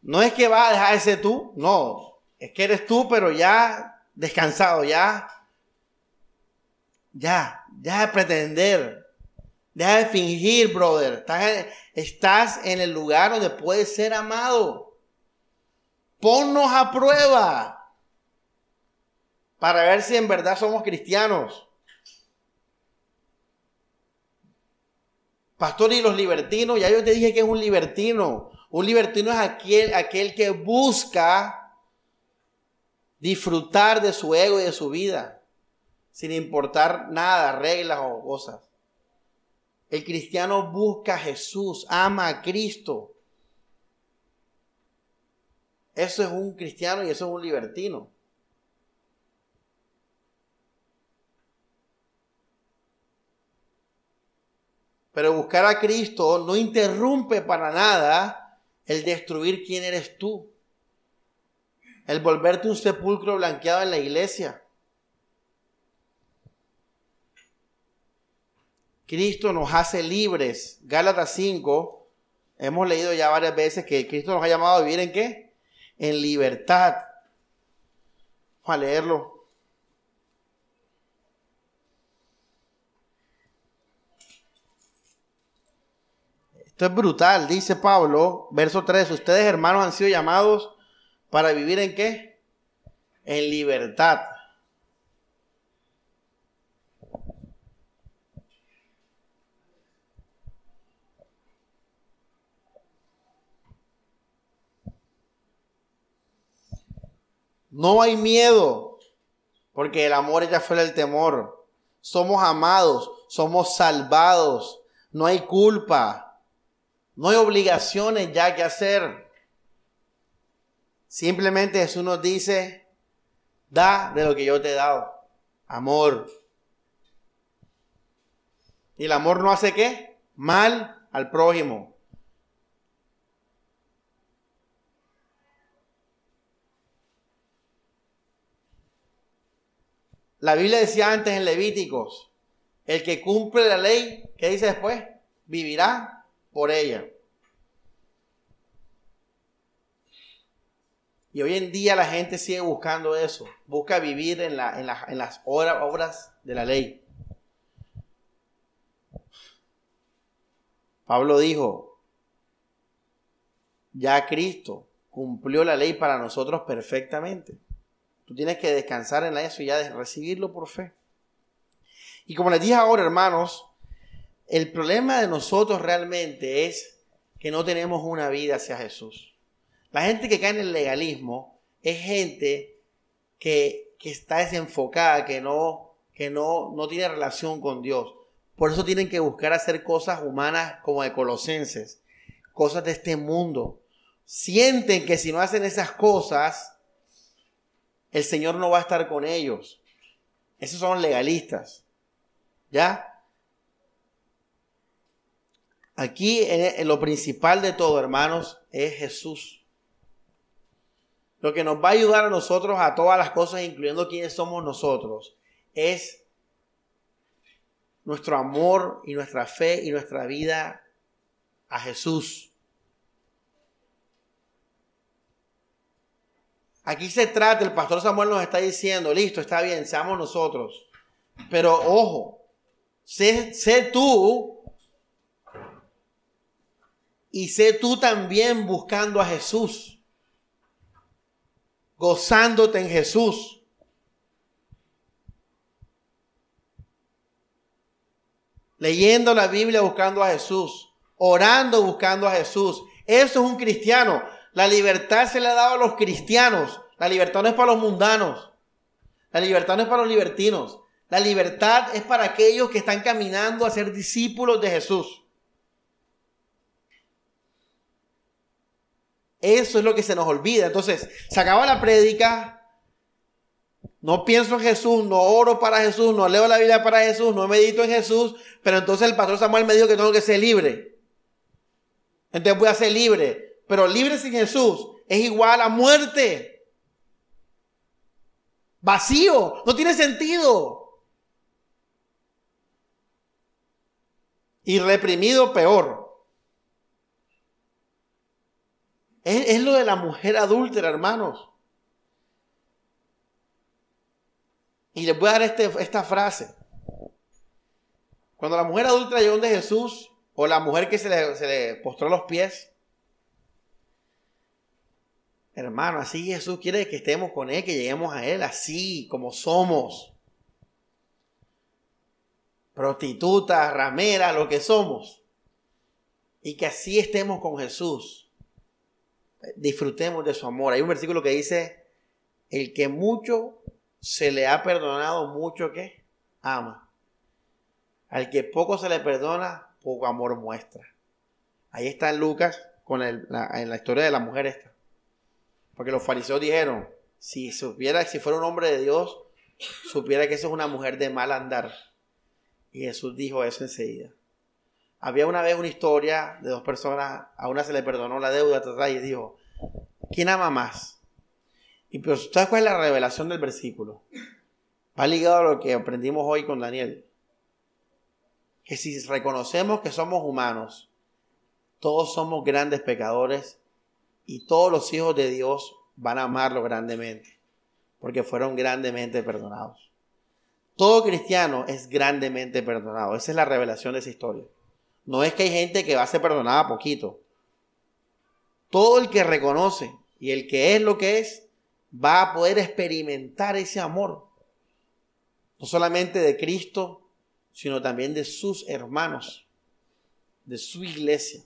no es que va a dejar de ser tú, no, es que eres tú, pero ya descansado, ya, ya, ya de pretender, deja de fingir, brother. Estás, estás en el lugar donde puedes ser amado. Ponnos a prueba para ver si en verdad somos cristianos. Pastor, y los libertinos, ya yo te dije que es un libertino. Un libertino es aquel, aquel que busca disfrutar de su ego y de su vida, sin importar nada, reglas o cosas. El cristiano busca a Jesús, ama a Cristo. Eso es un cristiano y eso es un libertino. Pero buscar a Cristo no interrumpe para nada el destruir quién eres tú. El volverte un sepulcro blanqueado en la iglesia. Cristo nos hace libres. Gálatas 5, hemos leído ya varias veces que Cristo nos ha llamado a vivir en qué? En libertad. Vamos a leerlo. Esto es brutal, dice Pablo, verso 3, ustedes hermanos han sido llamados para vivir en qué? En libertad. No hay miedo, porque el amor ya fuera el temor. Somos amados, somos salvados, no hay culpa. No hay obligaciones ya que hacer. Simplemente Jesús nos dice, da de lo que yo te he dado. Amor. ¿Y el amor no hace qué? Mal al prójimo. La Biblia decía antes en Levíticos, el que cumple la ley, ¿qué dice después? Vivirá por ella. Y hoy en día la gente sigue buscando eso, busca vivir en, las obras de la ley. Pablo dijo, ya Cristo cumplió la ley para nosotros perfectamente. Tú tienes que descansar en eso y ya recibirlo por fe. Y como les dije ahora, hermanos, el problema de nosotros realmente es que no tenemos una vida hacia Jesús. La gente que cae en el legalismo es gente que que está desenfocada, que no, que no, no tiene relación con Dios. Por eso tienen que buscar hacer cosas humanas como de Colosenses, cosas de este mundo. Sienten que si no hacen esas cosas, el Señor no va a estar con ellos. Esos son legalistas. ¿Ya? Aquí en lo principal de todo, hermanos, es Jesús. Lo que nos va a ayudar a nosotros a todas las cosas, incluyendo quiénes somos nosotros, es nuestro amor y nuestra fe y nuestra vida a Jesús. Aquí se trata, el pastor Samuel nos está diciendo, listo, está bien, seamos nosotros. Pero ojo, sé, sé tú y sé tú también buscando a Jesús, gozándote en Jesús. Leyendo la Biblia buscando a Jesús, orando buscando a Jesús. Eso es un cristiano. La libertad se le ha dado a los cristianos. La libertad no es para los mundanos. La libertad no es para los libertinos. La libertad es para aquellos que están caminando a ser discípulos de Jesús. Eso es lo que se nos olvida. Entonces, se acaba la prédica. No pienso en Jesús, no oro para Jesús, no leo la Biblia para Jesús, no medito en Jesús, pero entonces el pastor Samuel me dijo que tengo que ser libre. Entonces voy a ser libre. Pero libre sin Jesús es igual a muerte. Vacío, no tiene sentido. Y reprimido peor. Es, lo de la mujer adúltera, hermanos. Y les voy a dar este, esta frase. Cuando la mujer adúltera llegó donde Jesús, o la mujer que se le, se postró los pies, hermano, así Jesús quiere que estemos con Él, que lleguemos a Él así como somos. Prostitutas, rameras, lo que somos. Y que así estemos con Jesús disfrutemos de su amor. Hay un versículo que dice, el que mucho se le ha perdonado, mucho que ama. Al que poco se le perdona, poco amor muestra. Ahí está en Lucas con la, en la historia de la mujer esta. Porque los fariseos dijeron, si supiera, si fuera un hombre de Dios, supiera que eso es una mujer de mal andar. Y Jesús dijo eso enseguida. Había una vez una historia de dos personas, a una se le perdonó la deuda y dijo, ¿quién ama más? Y pero ¿sabes cuál es la revelación del versículo? Va ligado a lo que aprendimos hoy con Daniel. Que si reconocemos que somos humanos, todos somos grandes pecadores y todos los hijos de Dios van a amarlo grandemente, porque fueron grandemente perdonados. Todo cristiano es grandemente perdonado. Esa es la revelación de esa historia. No es que hay gente que va a ser perdonada poquito. Todo el que reconoce y el que es lo que es, va a poder experimentar ese amor. No solamente de Cristo, sino también de sus hermanos, de su iglesia.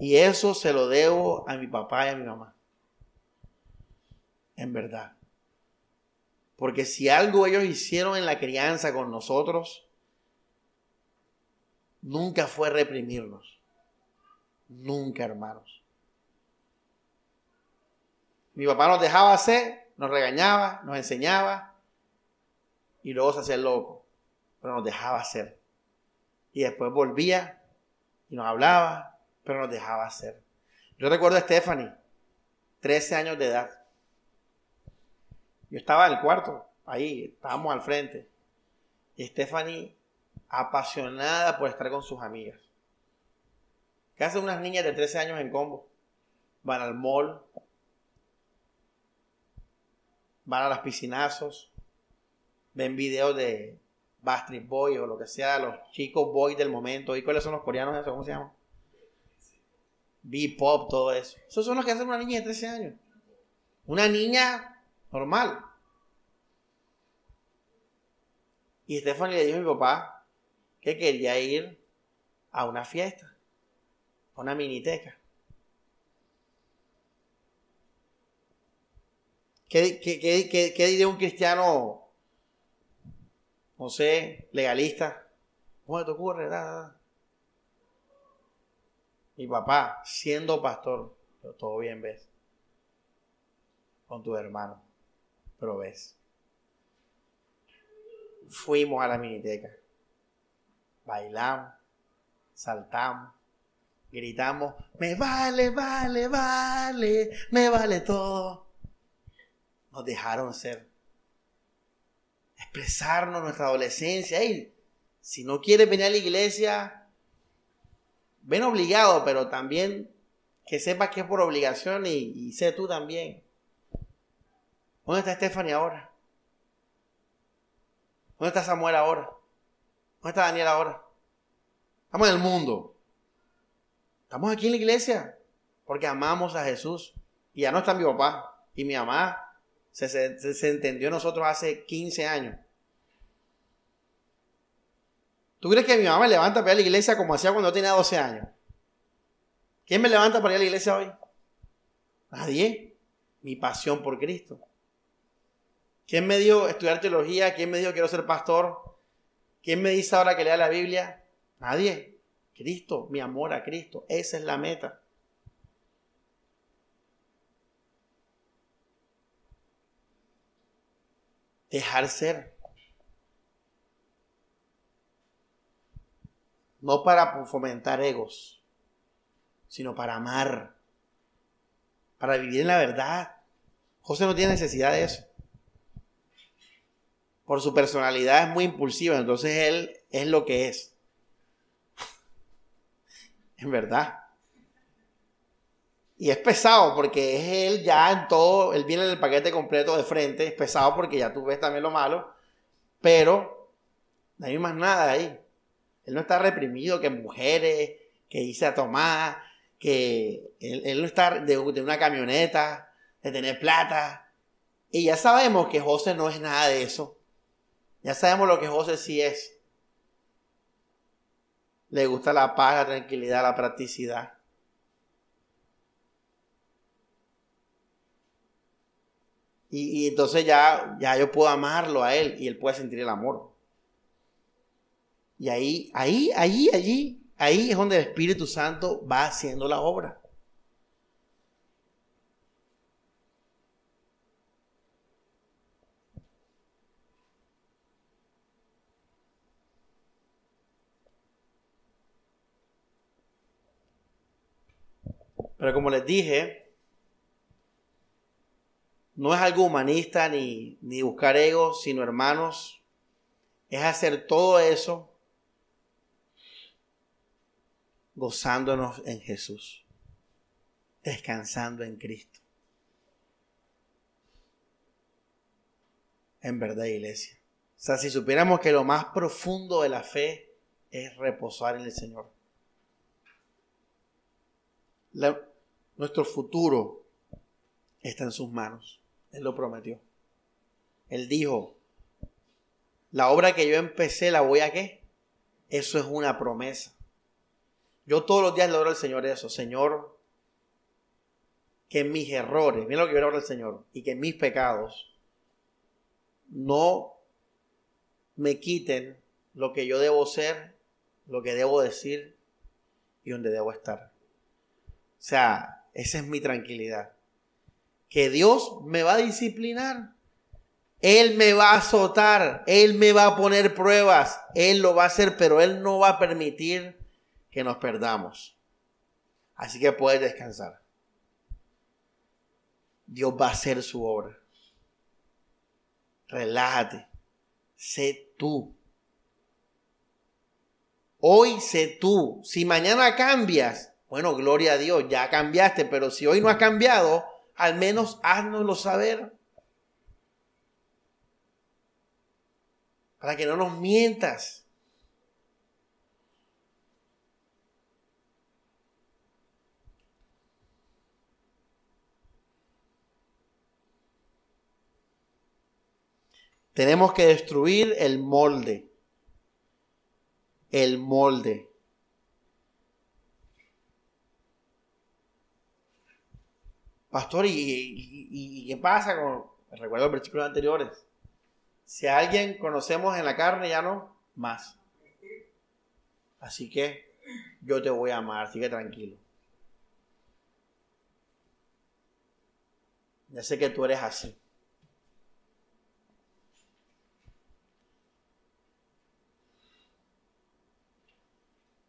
Y eso se lo debo a mi papá y a mi mamá. En verdad. Porque si algo ellos hicieron en la crianza con nosotros, nunca fue reprimirnos. Nunca, hermanos. Mi papá nos dejaba hacer, nos regañaba, nos enseñaba y luego se hacía loco, pero nos dejaba hacer. Y después volvía y nos hablaba, pero nos dejaba hacer. Yo recuerdo a Stephanie, 13 años de edad. Yo estaba en el cuarto, ahí, estábamos al frente. Y Stephanie, apasionada por estar con sus amigas. ¿Qué hacen unas niñas de 13 años en combo? Van al mall, van a las piscinazos, ven videos de Bastard Boy o lo que sea, los chicos boys del momento. ¿Y cuáles son los coreanos eso? ¿Cómo se llama? B-pop, todo eso. Esos son los que hacen una niña de 13 años. Una niña normal. Y Stephanie le dijo a mi papá que quería ir a una fiesta, a una miniteca. ¿Qué, qué, diría un cristiano, no sé, legalista? ¿Cómo te ocurre? Da, da. Mi papá, siendo pastor, todo bien ves, con tu hermano pero ves. Fuimos a la miniteca, bailamos, saltamos, gritamos, me vale, vale, vale, me vale todo nos dejaron ser. Expresarnos nuestra adolescencia. Y si no quieres venir a la iglesia, ven obligado, pero también que sepas que es por obligación y, sé tú también. ¿Dónde está Stephanie ahora? ¿Dónde está Samuel ahora? ¿Dónde está Daniel ahora? Estamos en el mundo. Estamos aquí en la iglesia porque amamos a Jesús. Y ya no está mi papá y mi mamá se, se, entendió nosotros hace 15 años. ¿Tú crees que mi mamá me levanta para ir a la iglesia como hacía cuando yo tenía 12 años? ¿Quién me levanta para ir a la iglesia hoy? Nadie. Mi pasión por Cristo. ¿Quién me dio estudiar teología? ¿Quién me dio quiero ser pastor? ¿Quién me dice ahora que lea la Biblia? Nadie. Cristo, mi amor a Cristo. Esa es la meta. dejar ser. No para fomentar egos, sino para amar, para vivir en la verdad. José no tiene necesidad de eso. Por su personalidad es muy impulsiva, entonces él es lo que es. En verdad. Y es pesado porque es él ya en todo, él viene en el paquete completo de frente, es pesado porque ya tú ves también lo malo, pero no hay más nada ahí. Él no está reprimido que mujeres, que irse a tomar, que él, no está de, de, una camioneta, de tener plata. Y ya sabemos que José no es nada de eso. Ya sabemos lo que José sí es. Le gusta la paz, la tranquilidad, la practicidad. Y, entonces ya, ya yo puedo amarlo a él y él puede sentir el amor. Y ahí, ahí, allí, allí, ahí es donde el Espíritu Santo va haciendo la obra. Pero como les dije, no es algo humanista ni, ni buscar ego, sino hermanos, es hacer todo eso gozándonos en Jesús, descansando en Cristo. En verdad, iglesia. O sea, si supiéramos que lo más profundo de la fe es reposar en el Señor. Nuestro futuro está en sus manos. Él lo prometió. Él dijo, la obra que yo empecé la voy a qué? Eso es una promesa. Yo todos los días le oro al Señor eso, Señor, que mis errores, mira lo que yo le oro al Señor, y que mis pecados no me quiten lo que yo debo ser, lo que debo decir y donde debo estar. O sea, esa es mi tranquilidad que Dios me va a disciplinar. Él me va a azotar, Él me va a poner pruebas, Él lo va a hacer, pero Él no va a permitir que nos perdamos. Así que puedes descansar. Dios va a hacer su obra. Relájate. Sé tú. Hoy sé tú. Si mañana cambias, bueno, gloria a Dios, ya cambiaste, pero si hoy no has cambiado, al menos háznoslo saber. Para que no nos mientas. Tenemos que destruir el molde. El molde. Pastor, ¿y, qué pasa con, Recuerdo los versículos anteriores. Si a alguien conocemos en la carne, ya no, más. Así que yo te voy a amar, sigue tranquilo. Ya sé que tú eres así.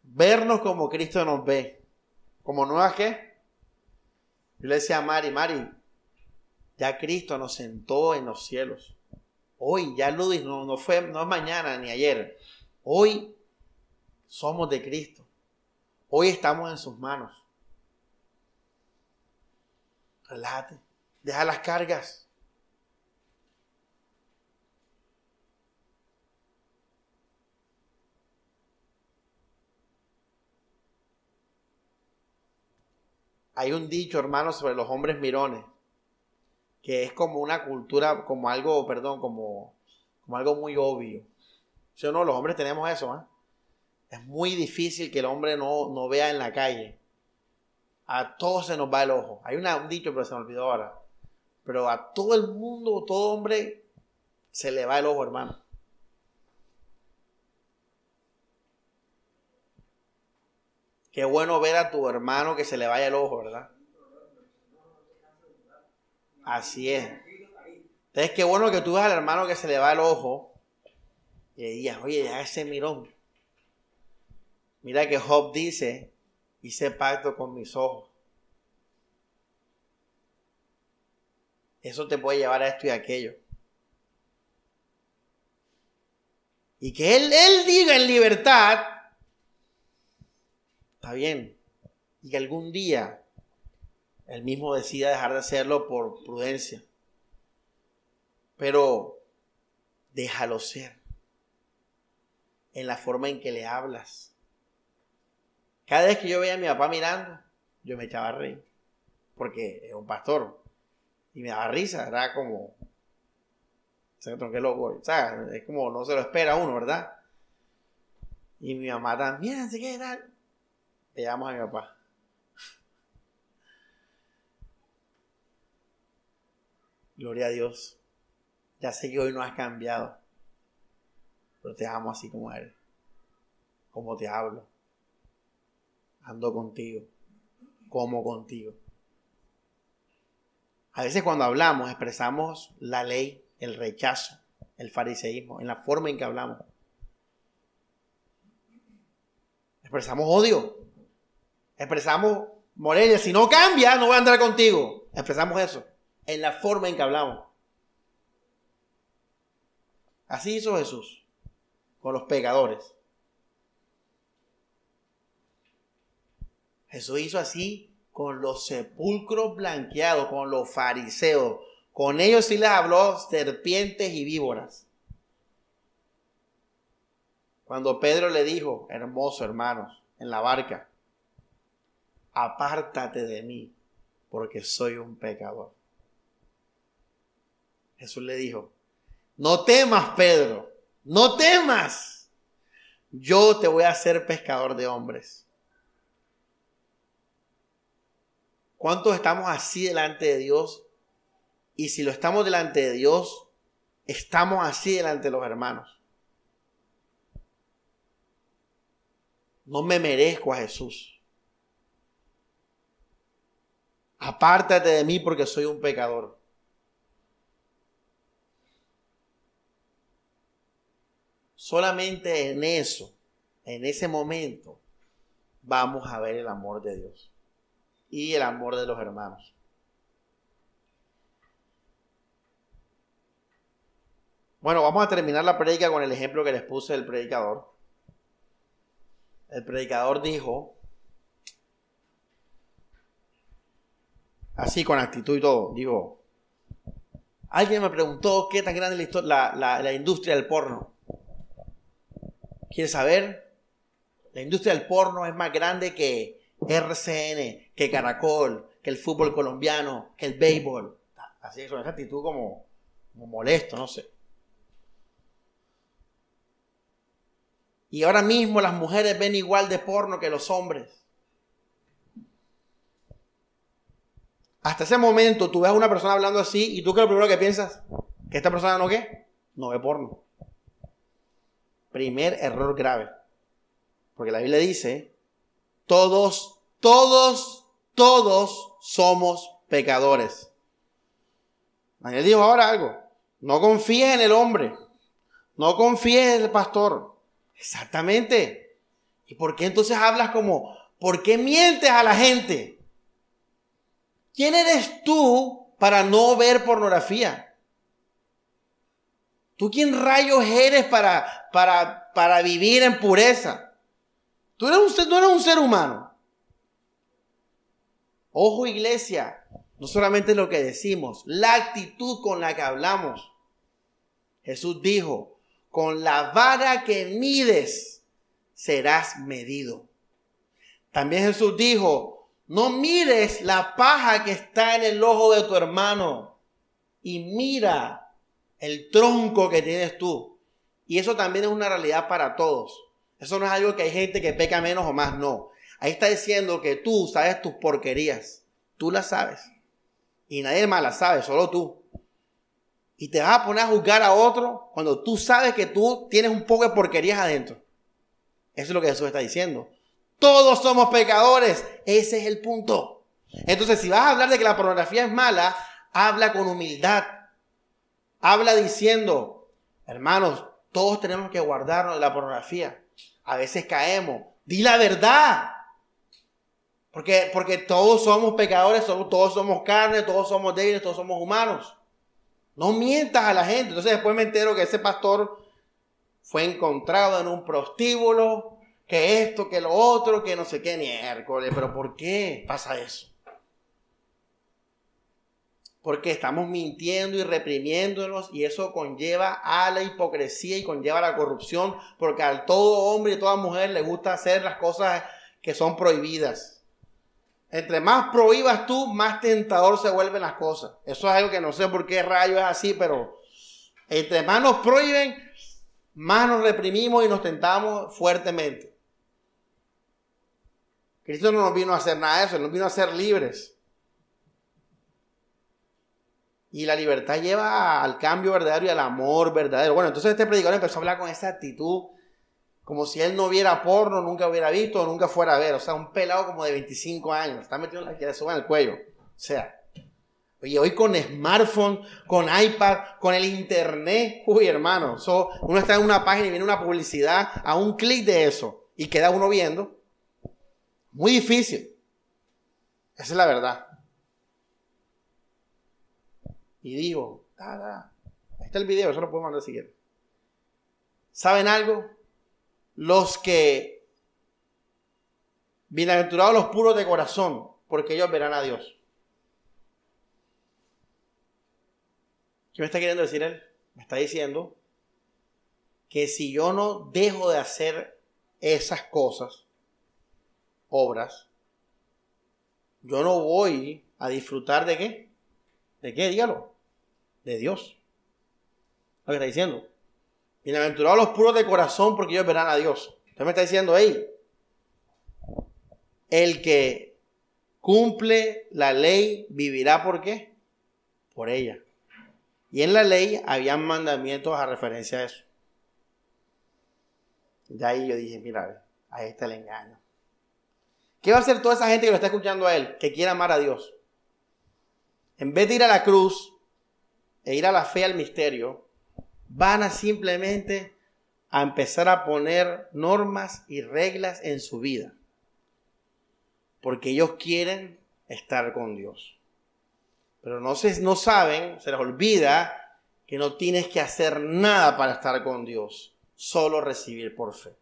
Vernos como Cristo nos ve. ¿Como nuevas qué? Yo le decía a Mari, Mari, ya Cristo nos sentó en los cielos. Hoy, ya Ludis no, no fue, no es mañana ni ayer. Hoy somos de Cristo. Hoy estamos en sus manos. Relájate. Deja las cargas. Hay un dicho, hermano, sobre los hombres mirones, que es como una cultura, como algo, perdón, como, como algo muy obvio. ¿Sí o no? Los hombres tenemos eso, ¿eh? Es muy difícil que el hombre no, no vea en la calle. A todos se nos va el ojo. Hay un dicho, pero se me olvidó ahora. Pero a todo el mundo, todo hombre, se le va el ojo, hermano. Qué bueno ver a tu hermano que se le vaya el ojo, ¿verdad? Así es. Entonces, qué bueno que tú veas al hermano que se le va el ojo y le digas, oye, ya ese mirón. Mira que Job dice, hice pacto con mis ojos. Eso te puede llevar a esto y aquello. Y que él, él diga en libertad, está bien. Y que algún día él mismo decida dejar de hacerlo por prudencia. Pero déjalo ser. En la forma en que le hablas. Cada vez que yo veía a mi papá mirando, yo me echaba a reír. Porque es un pastor. Y me daba risa, era como, qué loco, o sea, es como no se lo espera uno, ¿verdad? Y mi mamá también, ¿se qué tal? Le a mi papá. Gloria a Dios. Ya sé que hoy no has cambiado, pero te amo así como eres, como te hablo. Ando contigo, como contigo. A veces cuando hablamos expresamos la ley, el rechazo, el fariseísmo, en la forma en que hablamos. Expresamos odio. Expresamos, Morelia, si no cambia, no voy a andar contigo. Expresamos eso, en la forma en que hablamos. Así hizo Jesús con los pecadores. Jesús hizo así con los sepulcros blanqueados, con los fariseos. Con ellos sí les habló serpientes y víboras. Cuando Pedro le dijo, hermoso hermanos, en la barca, apártate de mí, porque soy un pecador. Jesús le dijo, no temas, Pedro, no temas. Yo te voy a hacer pescador de hombres. ¿Cuántos estamos así delante de Dios? Y si lo estamos delante de Dios, estamos así delante de los hermanos. No me merezco a Jesús. Apártate de mí porque soy un pecador. Solamente en eso, en ese momento, vamos a ver el amor de Dios y el amor de los hermanos. Bueno, vamos a terminar la predica con el ejemplo que les puse del predicador. El predicador dijo, así con actitud y todo, dijo, alguien me preguntó qué tan grande es la, industria del porno. ¿Quieres saber? La industria del porno es más grande que RCN, que Caracol, que el fútbol colombiano, que el béisbol. Así, con esa actitud como molesto, no sé. Y ahora mismo las mujeres ven igual de porno que los hombres. Hasta ese momento tú ves a una persona hablando así y tú que lo primero que piensas, que esta persona no qué, no ve porno. Primer error grave. Porque la Biblia dice, todos, todos, todos somos pecadores. Daniel dijo ahora algo, no confíes en el hombre, no confíes en el pastor. Exactamente. ¿Y por qué entonces hablas como, por qué mientes a la gente? ¿Quién eres tú para no ver pornografía? ¿Tú quién rayos eres para, para, para vivir en pureza? Tú eres un, no eres un ser humano. Ojo iglesia, no solamente lo que decimos, la actitud con la que hablamos. Jesús dijo, con la vara que mides serás medido. También Jesús dijo, no mires la paja que está en el ojo de tu hermano y mira el tronco que tienes tú. Y eso también es una realidad para todos. Eso no es algo que hay gente que peca menos o más, no. Ahí está diciendo que tú sabes tus porquerías. Tú las sabes. Y nadie más las sabe, solo tú y te vas a poner a juzgar a otro cuando tú sabes que tú tienes un poco de porquerías adentro. Eso es lo que Jesús está diciendo. Todos somos pecadores. Ese es el punto. Entonces, si vas a hablar de que la pornografía es mala, habla con humildad. Habla diciendo, hermanos, todos tenemos que guardarnos de la pornografía. A veces caemos. Di la verdad. Porque, porque todos somos pecadores, todos somos carne, todos somos débiles, todos somos humanos. No mientas a la gente. Entonces después me entero que ese pastor fue encontrado en un prostíbulo, que esto, que lo otro, que no sé qué, miércoles. Pero ¿por qué pasa eso? Porque estamos mintiendo y reprimiéndonos y eso conlleva a la hipocresía y conlleva a la corrupción, porque a todo hombre y toda mujer le gusta hacer las cosas que son prohibidas. Entre más prohíbas tú, más tentador se vuelven las cosas. Eso es algo que no sé por qué rayo es así, pero entre más nos prohíben, más nos reprimimos y nos tentamos fuertemente. Cristo no nos vino a hacer nada de eso, nos vino a ser libres. Y la libertad lleva al cambio verdadero y al amor verdadero. Bueno, entonces este predicador empezó a hablar con esa actitud como si él no viera porno, nunca hubiera visto, nunca fuera a ver. O sea, un pelado como de 25 años, está metido en la que en el cuello. O sea, oye, hoy con smartphone, con iPad, con el internet, uy, hermano, uno está en una página y viene una publicidad a un clic de eso y queda uno viendo. Muy difícil. Esa es la verdad. Y digo, ah, ahí está el video, eso lo puedo mandar si quieren. ¿Saben algo? los que, bienaventurados los puros de corazón, porque ellos verán a Dios. ¿Qué me está queriendo decir él? Me está diciendo que si yo no dejo de hacer esas cosas, obras, yo no voy a disfrutar de qué? ¿De qué? Dígalo. De Dios. Lo que está diciendo. Bienaventurados los puros de corazón porque ellos verán a Dios. Usted me está diciendo, hey, el que cumple la ley vivirá por qué? Por ella. Y en la ley habían mandamientos a referencia a eso. Y ahí yo dije, mira, ahí está el engaño. ¿Qué va a hacer toda esa gente que lo está escuchando a él, que quiere amar a Dios? En vez de ir a la cruz e ir a la fe al misterio, van a simplemente a empezar a poner normas y reglas en su vida. Porque ellos quieren estar con Dios. Pero no, se, no saben, se les olvida que no tienes que hacer nada para estar con Dios, solo recibir por fe.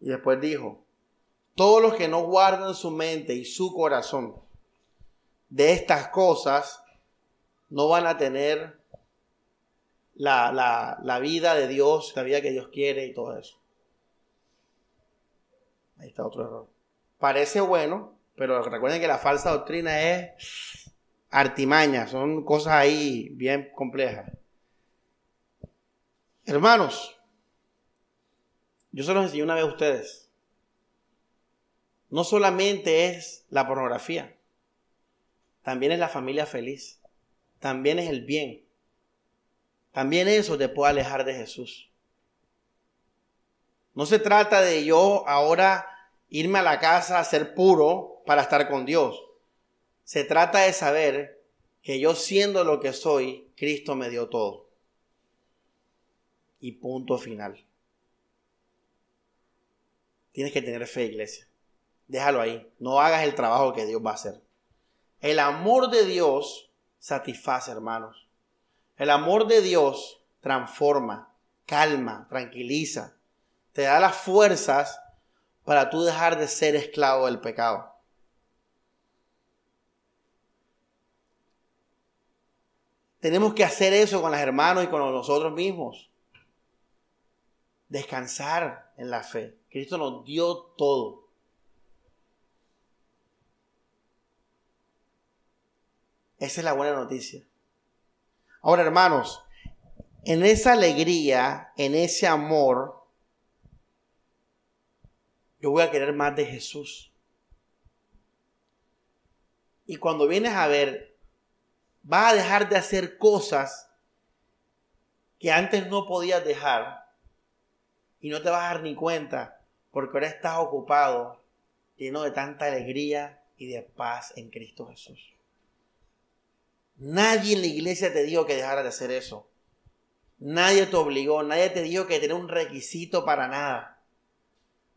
Y después dijo, todos los que no guardan su mente y su corazón de estas cosas no van a tener la, vida de Dios, la vida que Dios quiere y todo eso. Ahí está otro error. Parece bueno, pero recuerden que la falsa doctrina es artimaña, son cosas ahí bien complejas. Hermanos, yo se los enseñé una vez a ustedes. no solamente es la pornografía, también es la familia feliz, también es el bien. También eso te puede alejar de Jesús. No se trata de yo ahora irme a la casa a ser puro para estar con Dios. Se trata de saber que yo siendo lo que soy, Cristo me dio todo. Y punto final. Tienes que tener fe, iglesia. Déjalo ahí. No hagas el trabajo que Dios va a hacer. El amor de Dios satisface, hermanos. El amor de Dios transforma, calma, tranquiliza, te da las fuerzas para tú dejar de ser esclavo del pecado. Tenemos que hacer eso con los hermanos y con nosotros mismos. Descansar en la fe. Cristo nos dio todo. Esa es la buena noticia. Ahora, hermanos, en esa alegría, en ese amor, yo voy a querer más de Jesús. Y cuando vienes a ver, vas a dejar de hacer cosas que antes no podías dejar y no te vas a dar ni cuenta porque ahora estás ocupado, lleno de tanta alegría y de paz en Cristo Jesús. Nadie en la iglesia te dijo que dejara de hacer eso. Nadie te obligó, nadie te dijo que tener un requisito para nada.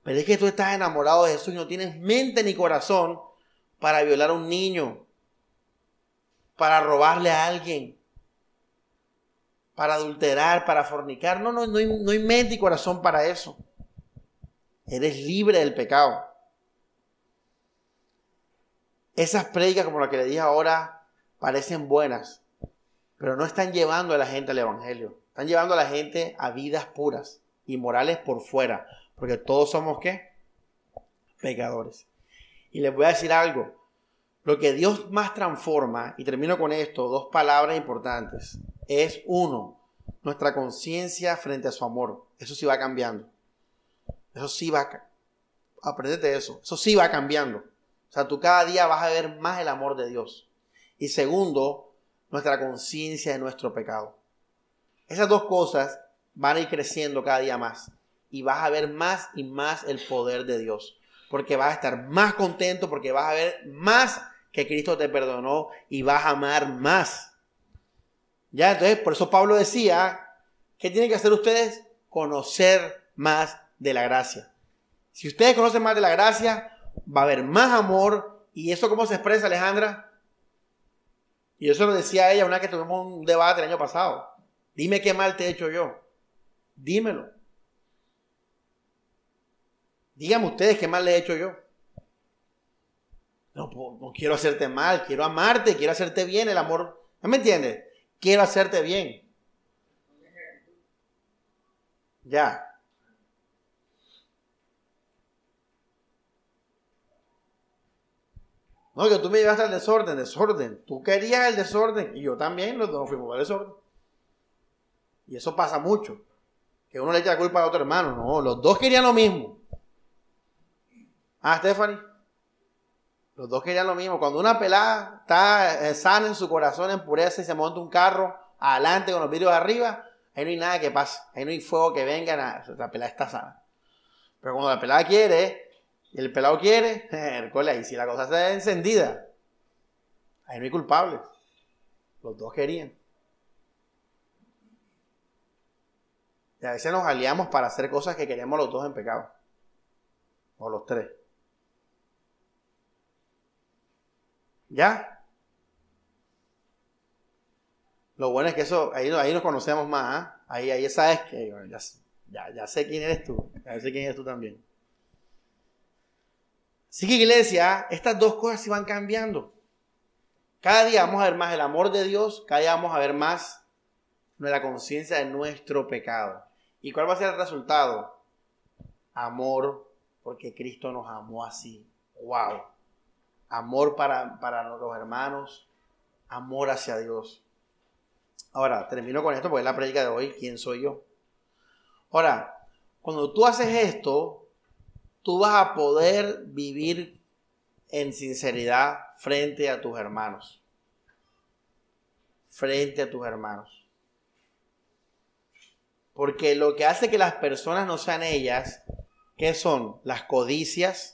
Pero es que tú estás enamorado de Jesús y no tienes mente ni corazón para violar a un niño, para robarle a alguien, para adulterar, para fornicar. No, no, no hay, mente y corazón para eso. Eres libre del pecado. Esas predicas como la que le dije ahora parecen buenas, pero no están llevando a la gente al Evangelio. Están llevando a la gente a vidas puras y morales por fuera, porque todos somos qué? Pecadores. Y les voy a decir algo. Lo que Dios más transforma, y termino con esto, dos palabras importantes, es uno, nuestra conciencia frente a su amor. Eso sí va cambiando. Eso sí va, aprendete eso, eso sí va cambiando. O sea, tú cada día vas a ver más el amor de Dios. Y segundo, nuestra conciencia de nuestro pecado. Esas dos cosas van a ir creciendo cada día más. Y vas a ver más y más el poder de Dios. Porque vas a estar más contento, porque vas a ver más que Cristo te perdonó y vas a amar más. Ya, entonces, por eso Pablo decía, ¿qué tienen que hacer ustedes? Conocer más de la gracia. Si ustedes conocen más de la gracia, va a haber más amor. ¿Y eso cómo se expresa, Alejandra? Y eso lo decía ella una vez que tuvimos un debate el año pasado. Dime qué mal te he hecho yo. Dímelo. Díganme ustedes qué mal le he hecho yo. No, no quiero hacerte mal, quiero amarte, quiero hacerte bien, el amor. ¿No me entiendes? Quiero hacerte bien. Ya. No, que tú me llevaste al desorden, desorden. Tú querías el desorden y yo también, los dos fuimos al desorden. Y eso pasa mucho. Que uno le echa la culpa a otro hermano. No, los dos querían lo mismo. Ah, Stephanie. Los dos querían lo mismo. Cuando una pelada está eh, sana en su corazón, en pureza, y se monta un carro adelante con los vidrios arriba, ahí no hay nada que pase. Ahí no hay fuego que venga, nada. La pelada está sana. Pero cuando la pelada quiere, y el pelado quiere, y si la cosa está encendida, ahí no hay culpables. Los dos querían. Y a veces nos aliamos para hacer cosas que queremos los dos en pecado. O los tres. ¿Ya? Lo bueno es que eso, ahí, ahí nos conocemos más. ¿ah? Ahí, ahí sabes que ya, ya, ya sé quién eres tú. Ya sé quién eres tú también. Así que iglesia, estas dos cosas se van cambiando. Cada día vamos a ver más el amor de Dios, cada día vamos a ver más la conciencia de nuestro pecado. ¿Y cuál va a ser el resultado? Amor, porque Cristo nos amó así. ¡Wow! Amor para, para los hermanos, amor hacia Dios. Ahora, termino con esto porque es la prédica de hoy. ¿Quién soy yo? Ahora, cuando tú haces esto, tú vas a poder vivir en sinceridad frente a tus hermanos. Frente a tus hermanos. Porque lo que hace que las personas no sean ellas, ¿qué son? Las codicias,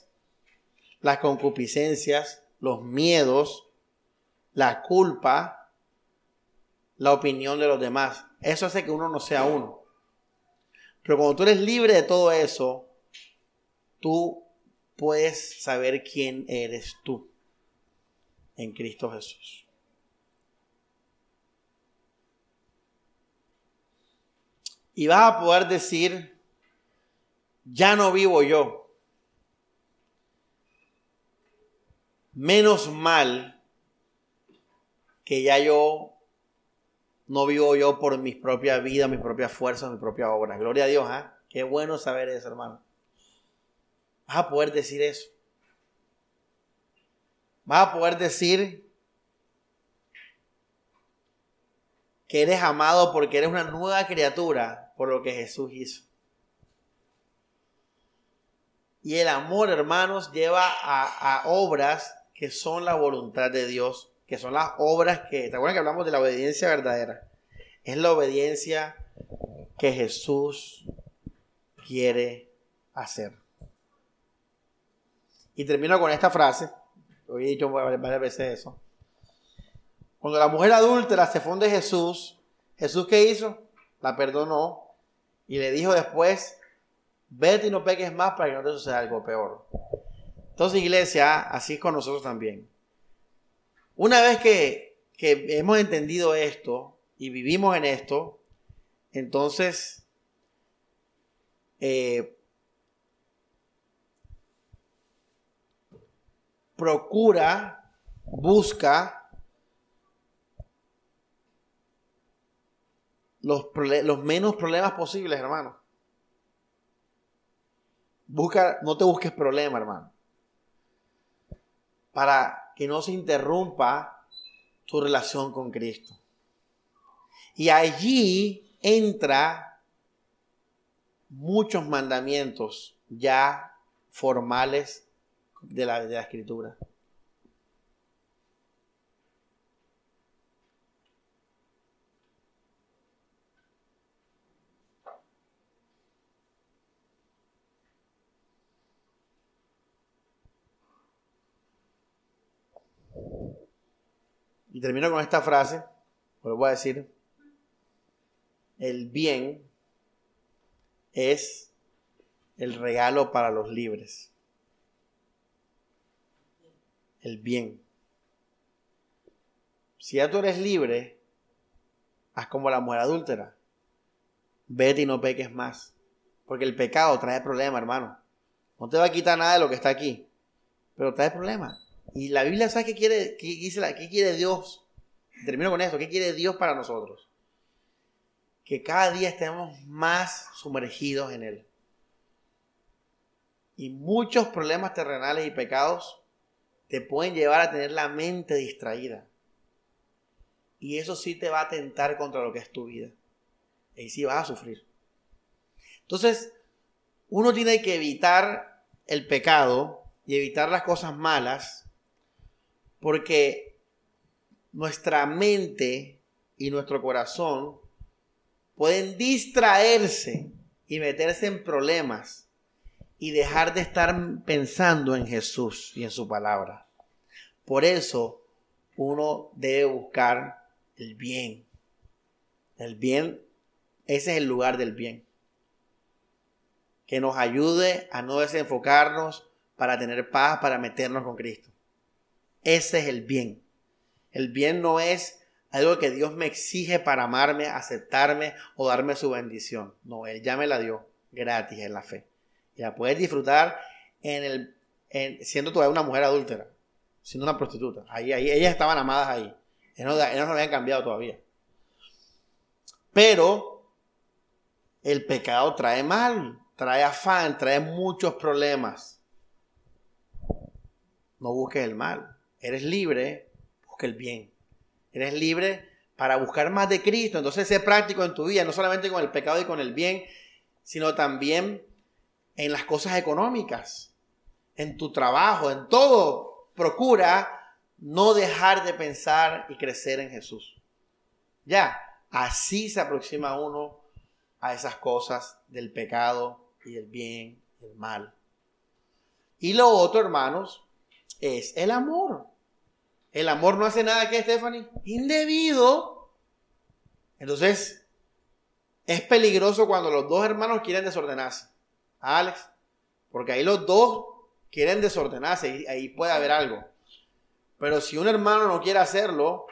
las concupiscencias, los miedos, la culpa, la opinión de los demás. Eso hace que uno no sea uno. Pero cuando tú eres libre de todo eso, tú puedes saber quién eres tú en Cristo Jesús. Y vas a poder decir, ya no vivo yo. Menos mal que ya yo no vivo yo por mis propias vidas, mis propias fuerzas, mi propia obra. Gloria a Dios, ¿ah? Qué bueno saber eso, hermano. Vas a poder decir eso. Vas a poder decir que eres amado porque eres una nueva criatura por lo que Jesús hizo. Y el amor, hermanos, lleva a, obras que son la voluntad de Dios, que son las obras que, ¿te acuerdas que hablamos de la obediencia verdadera? Es la obediencia que Jesús quiere hacer. Y termino con esta frase. Hoy he dicho varias veces eso. Cuando la mujer adúltera se fue de Jesús, ¿Jesús qué hizo? La perdonó y le dijo después, vete y no peques más para que no te suceda algo peor. Entonces, iglesia, así es con nosotros también. Una vez que, que hemos entendido esto y vivimos en esto, entonces eh, procura, busca los, los menos problemas posibles, hermano. Busca, no te busques problemas, hermano. Para que no se interrumpa tu relación con Cristo. Y allí entra muchos mandamientos ya formales de la, de la escritura. Y termino con esta frase, vuelvo a decir, el bien es el regalo para los libres el bien. Si ya tú eres libre, haz como la mujer adúltera. Vete y no peques más. Porque el pecado trae problemas, hermano. No te va a quitar nada de lo que está aquí. Pero trae problemas. Y la Biblia sabe qué quiere, qué, dice, qué quiere Dios. Termino con esto. ¿Qué quiere Dios para nosotros? Que cada día estemos más sumergidos en Él. Y muchos problemas terrenales y pecados te pueden llevar a tener la mente distraída. Y eso sí te va a tentar contra lo que es tu vida. Y sí vas a sufrir. Entonces, uno tiene que evitar el pecado y evitar las cosas malas porque nuestra mente y nuestro corazón pueden distraerse y meterse en problemas y dejar de estar pensando en Jesús y en su palabra. Por eso uno debe buscar el bien. El bien, ese es el lugar del bien. Que nos ayude a no desenfocarnos para tener paz, para meternos con Cristo. Ese es el bien. El bien no es algo que Dios me exige para amarme, aceptarme o darme su bendición. No, Él ya me la dio gratis en la fe la puedes disfrutar en el, en, siendo todavía una mujer adúltera, siendo una prostituta. Ahí, ahí, ellas estaban amadas ahí. Ellos no habían cambiado todavía. Pero el pecado trae mal, trae afán, trae muchos problemas. No busques el mal. Eres libre, busca el bien. Eres libre para buscar más de Cristo. Entonces sé práctico en tu vida, no solamente con el pecado y con el bien, sino también en las cosas económicas, en tu trabajo, en todo. Procura no dejar de pensar y crecer en Jesús. Ya, así se aproxima uno a esas cosas del pecado y del bien y el mal. Y lo otro, hermanos, es el amor. El amor no hace nada que, Stephanie, indebido. Entonces, es peligroso cuando los dos hermanos quieren desordenarse. Alex, porque ahí los dos quieren desordenarse y ahí puede haber algo. Pero si un hermano no quiere hacerlo,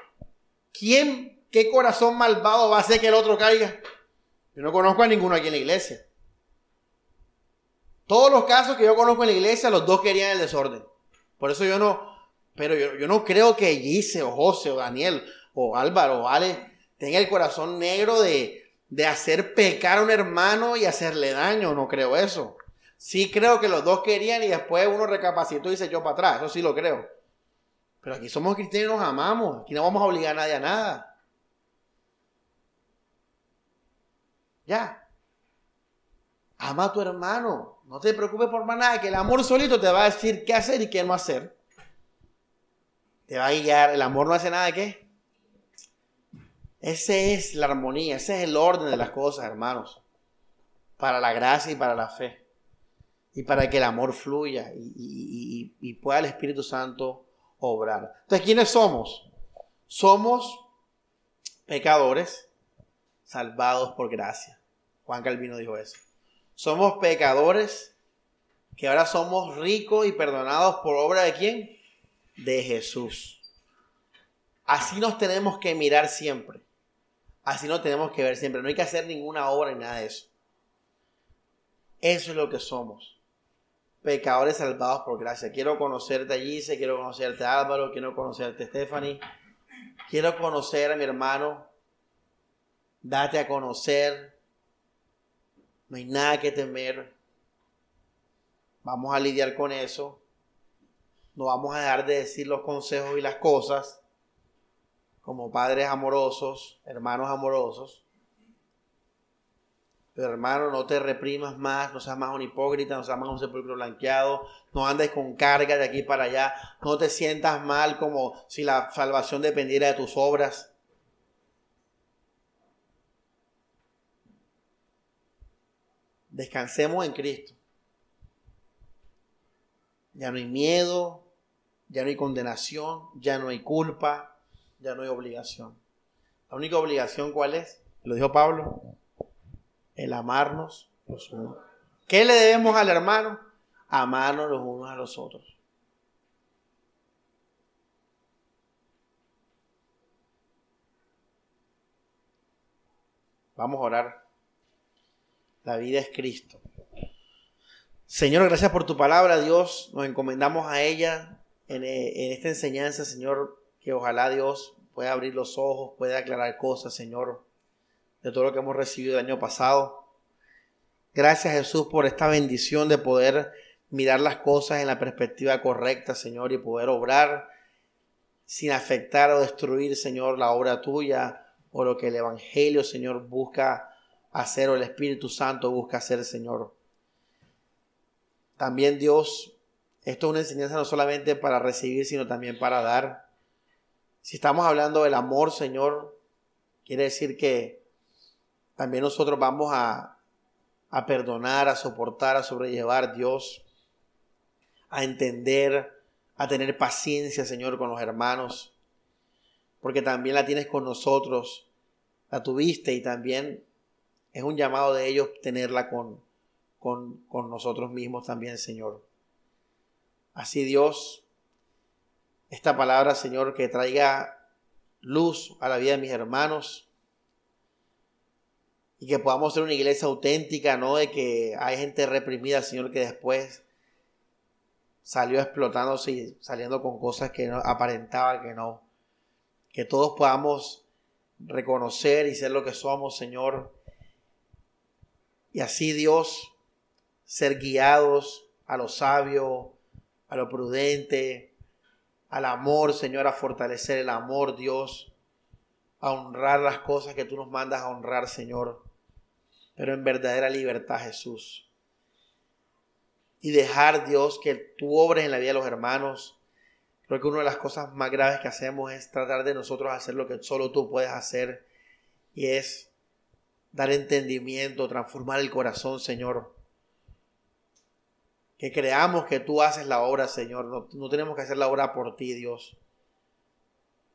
¿quién, qué corazón malvado va a hacer que el otro caiga? Yo no conozco a ninguno aquí en la iglesia. Todos los casos que yo conozco en la iglesia, los dos querían el desorden. Por eso yo no, pero yo, no creo que Gise o José o Daniel o Álvaro o Ale tenga el corazón negro de, de hacer pecar a un hermano y hacerle daño. No creo eso. Sí creo que los dos querían y después uno recapacitó y se echó para atrás. Eso sí lo creo. Pero aquí somos cristianos y nos amamos. Aquí no vamos a obligar a nadie a nada. Ya. Ama a tu hermano. No te preocupes por más nada, que el amor solito te va a decir qué hacer y qué no hacer. Te va a guiar. El amor no hace nada de qué. Esa es la armonía, ese es el orden de las cosas, hermanos. Para la gracia y para la fe. Y para que el amor fluya y, y pueda el Espíritu Santo obrar. Entonces, ¿quiénes somos? Somos pecadores salvados por gracia. Juan Calvino dijo eso. Somos pecadores que ahora somos ricos y perdonados por obra de quién? De Jesús. Así nos tenemos que mirar siempre. Así nos tenemos que ver siempre. No hay que hacer ninguna obra ni nada de eso. Eso es lo que somos. Pecadores salvados por gracia. Quiero conocerte allí, quiero conocerte Álvaro, quiero conocerte Stephanie. Quiero conocer a mi hermano. Date a conocer no hay nada que temer. Vamos a lidiar con eso. No vamos a dejar de decir los consejos y las cosas como padres amorosos, hermanos amorosos. Pero hermano, no te reprimas más, no seas más un hipócrita, no seas más un sepulcro blanqueado, no andes con carga de aquí para allá, no te sientas mal como si la salvación dependiera de tus obras. Descansemos en Cristo. Ya no hay miedo, ya no hay condenación, ya no hay culpa, ya no hay obligación. La única obligación, ¿cuál es? Lo dijo Pablo, el amarnos los unos. ¿Qué le debemos al hermano? Amarnos los unos a los otros. Vamos a orar. La vida es Cristo. Señor, gracias por tu palabra, Dios. Nos encomendamos a ella en, en, esta enseñanza, Señor, que ojalá Dios pueda abrir los ojos, pueda aclarar cosas, Señor, de todo lo que hemos recibido el año pasado. Gracias, Jesús, por esta bendición de poder mirar las cosas en la perspectiva correcta, Señor, y poder obrar sin afectar o destruir, Señor, la obra tuya o lo que el Evangelio, Señor, busca hacer o el Espíritu Santo busca hacer, Señor. También Dios, esto es una enseñanza no solamente para recibir, sino también para dar. Si estamos hablando del amor, Señor, quiere decir que también nosotros vamos a, a perdonar, a soportar, a sobrellevar, Dios, a entender, a tener paciencia, Señor, con los hermanos, porque también la tienes con nosotros, la tuviste y también es un llamado de ellos tenerla con, con, con nosotros mismos también, Señor. Así Dios, esta palabra, Señor, que traiga luz a la vida de mis hermanos y que podamos ser una iglesia auténtica, no de que hay gente reprimida, Señor, que después salió explotándose y saliendo con cosas que no aparentaba que no. Que todos podamos reconocer y ser lo que somos, Señor, y así Dios, ser guiados a lo sabio, a lo prudente, al amor, Señor, a fortalecer el amor, Dios, a honrar las cosas que tú nos mandas a honrar, Señor, pero en verdadera libertad, Jesús. y dejar, Dios, que tú obres en la vida de los hermanos. Creo que una de las cosas más graves que hacemos es tratar de nosotros hacer lo que solo tú puedes hacer y es dar entendimiento, transformar el corazón, Señor. Que creamos que tú haces la obra, Señor. No, no tenemos que hacer la obra por ti, Dios.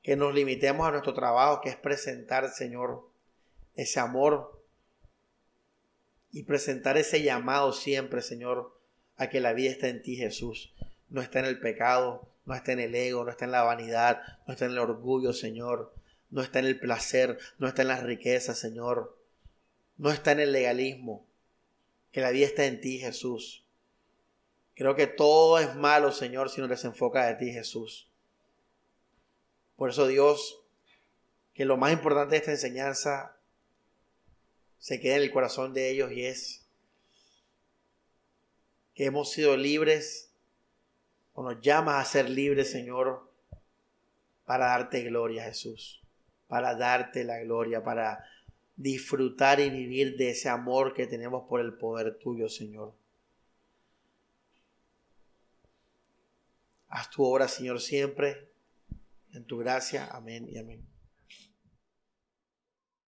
Que nos limitemos a nuestro trabajo, que es presentar, Señor, ese amor y presentar ese llamado siempre, Señor, a que la vida está en ti, Jesús. No está en el pecado, no está en el ego, no está en la vanidad, no está en el orgullo, Señor. No está en el placer, no está en las riquezas, Señor. No está en el legalismo. Que la vida está en ti, Jesús. Creo que todo es malo, Señor, si no desenfoca de ti, Jesús. Por eso, Dios, que lo más importante de esta enseñanza se quede en el corazón de ellos y es que hemos sido libres o nos llamas a ser libres, Señor, para darte gloria, Jesús, para darte la gloria, para disfrutar y vivir de ese amor que tenemos por el poder tuyo, Señor. Haz tu obra, Señor, siempre en tu gracia. Amén y amén.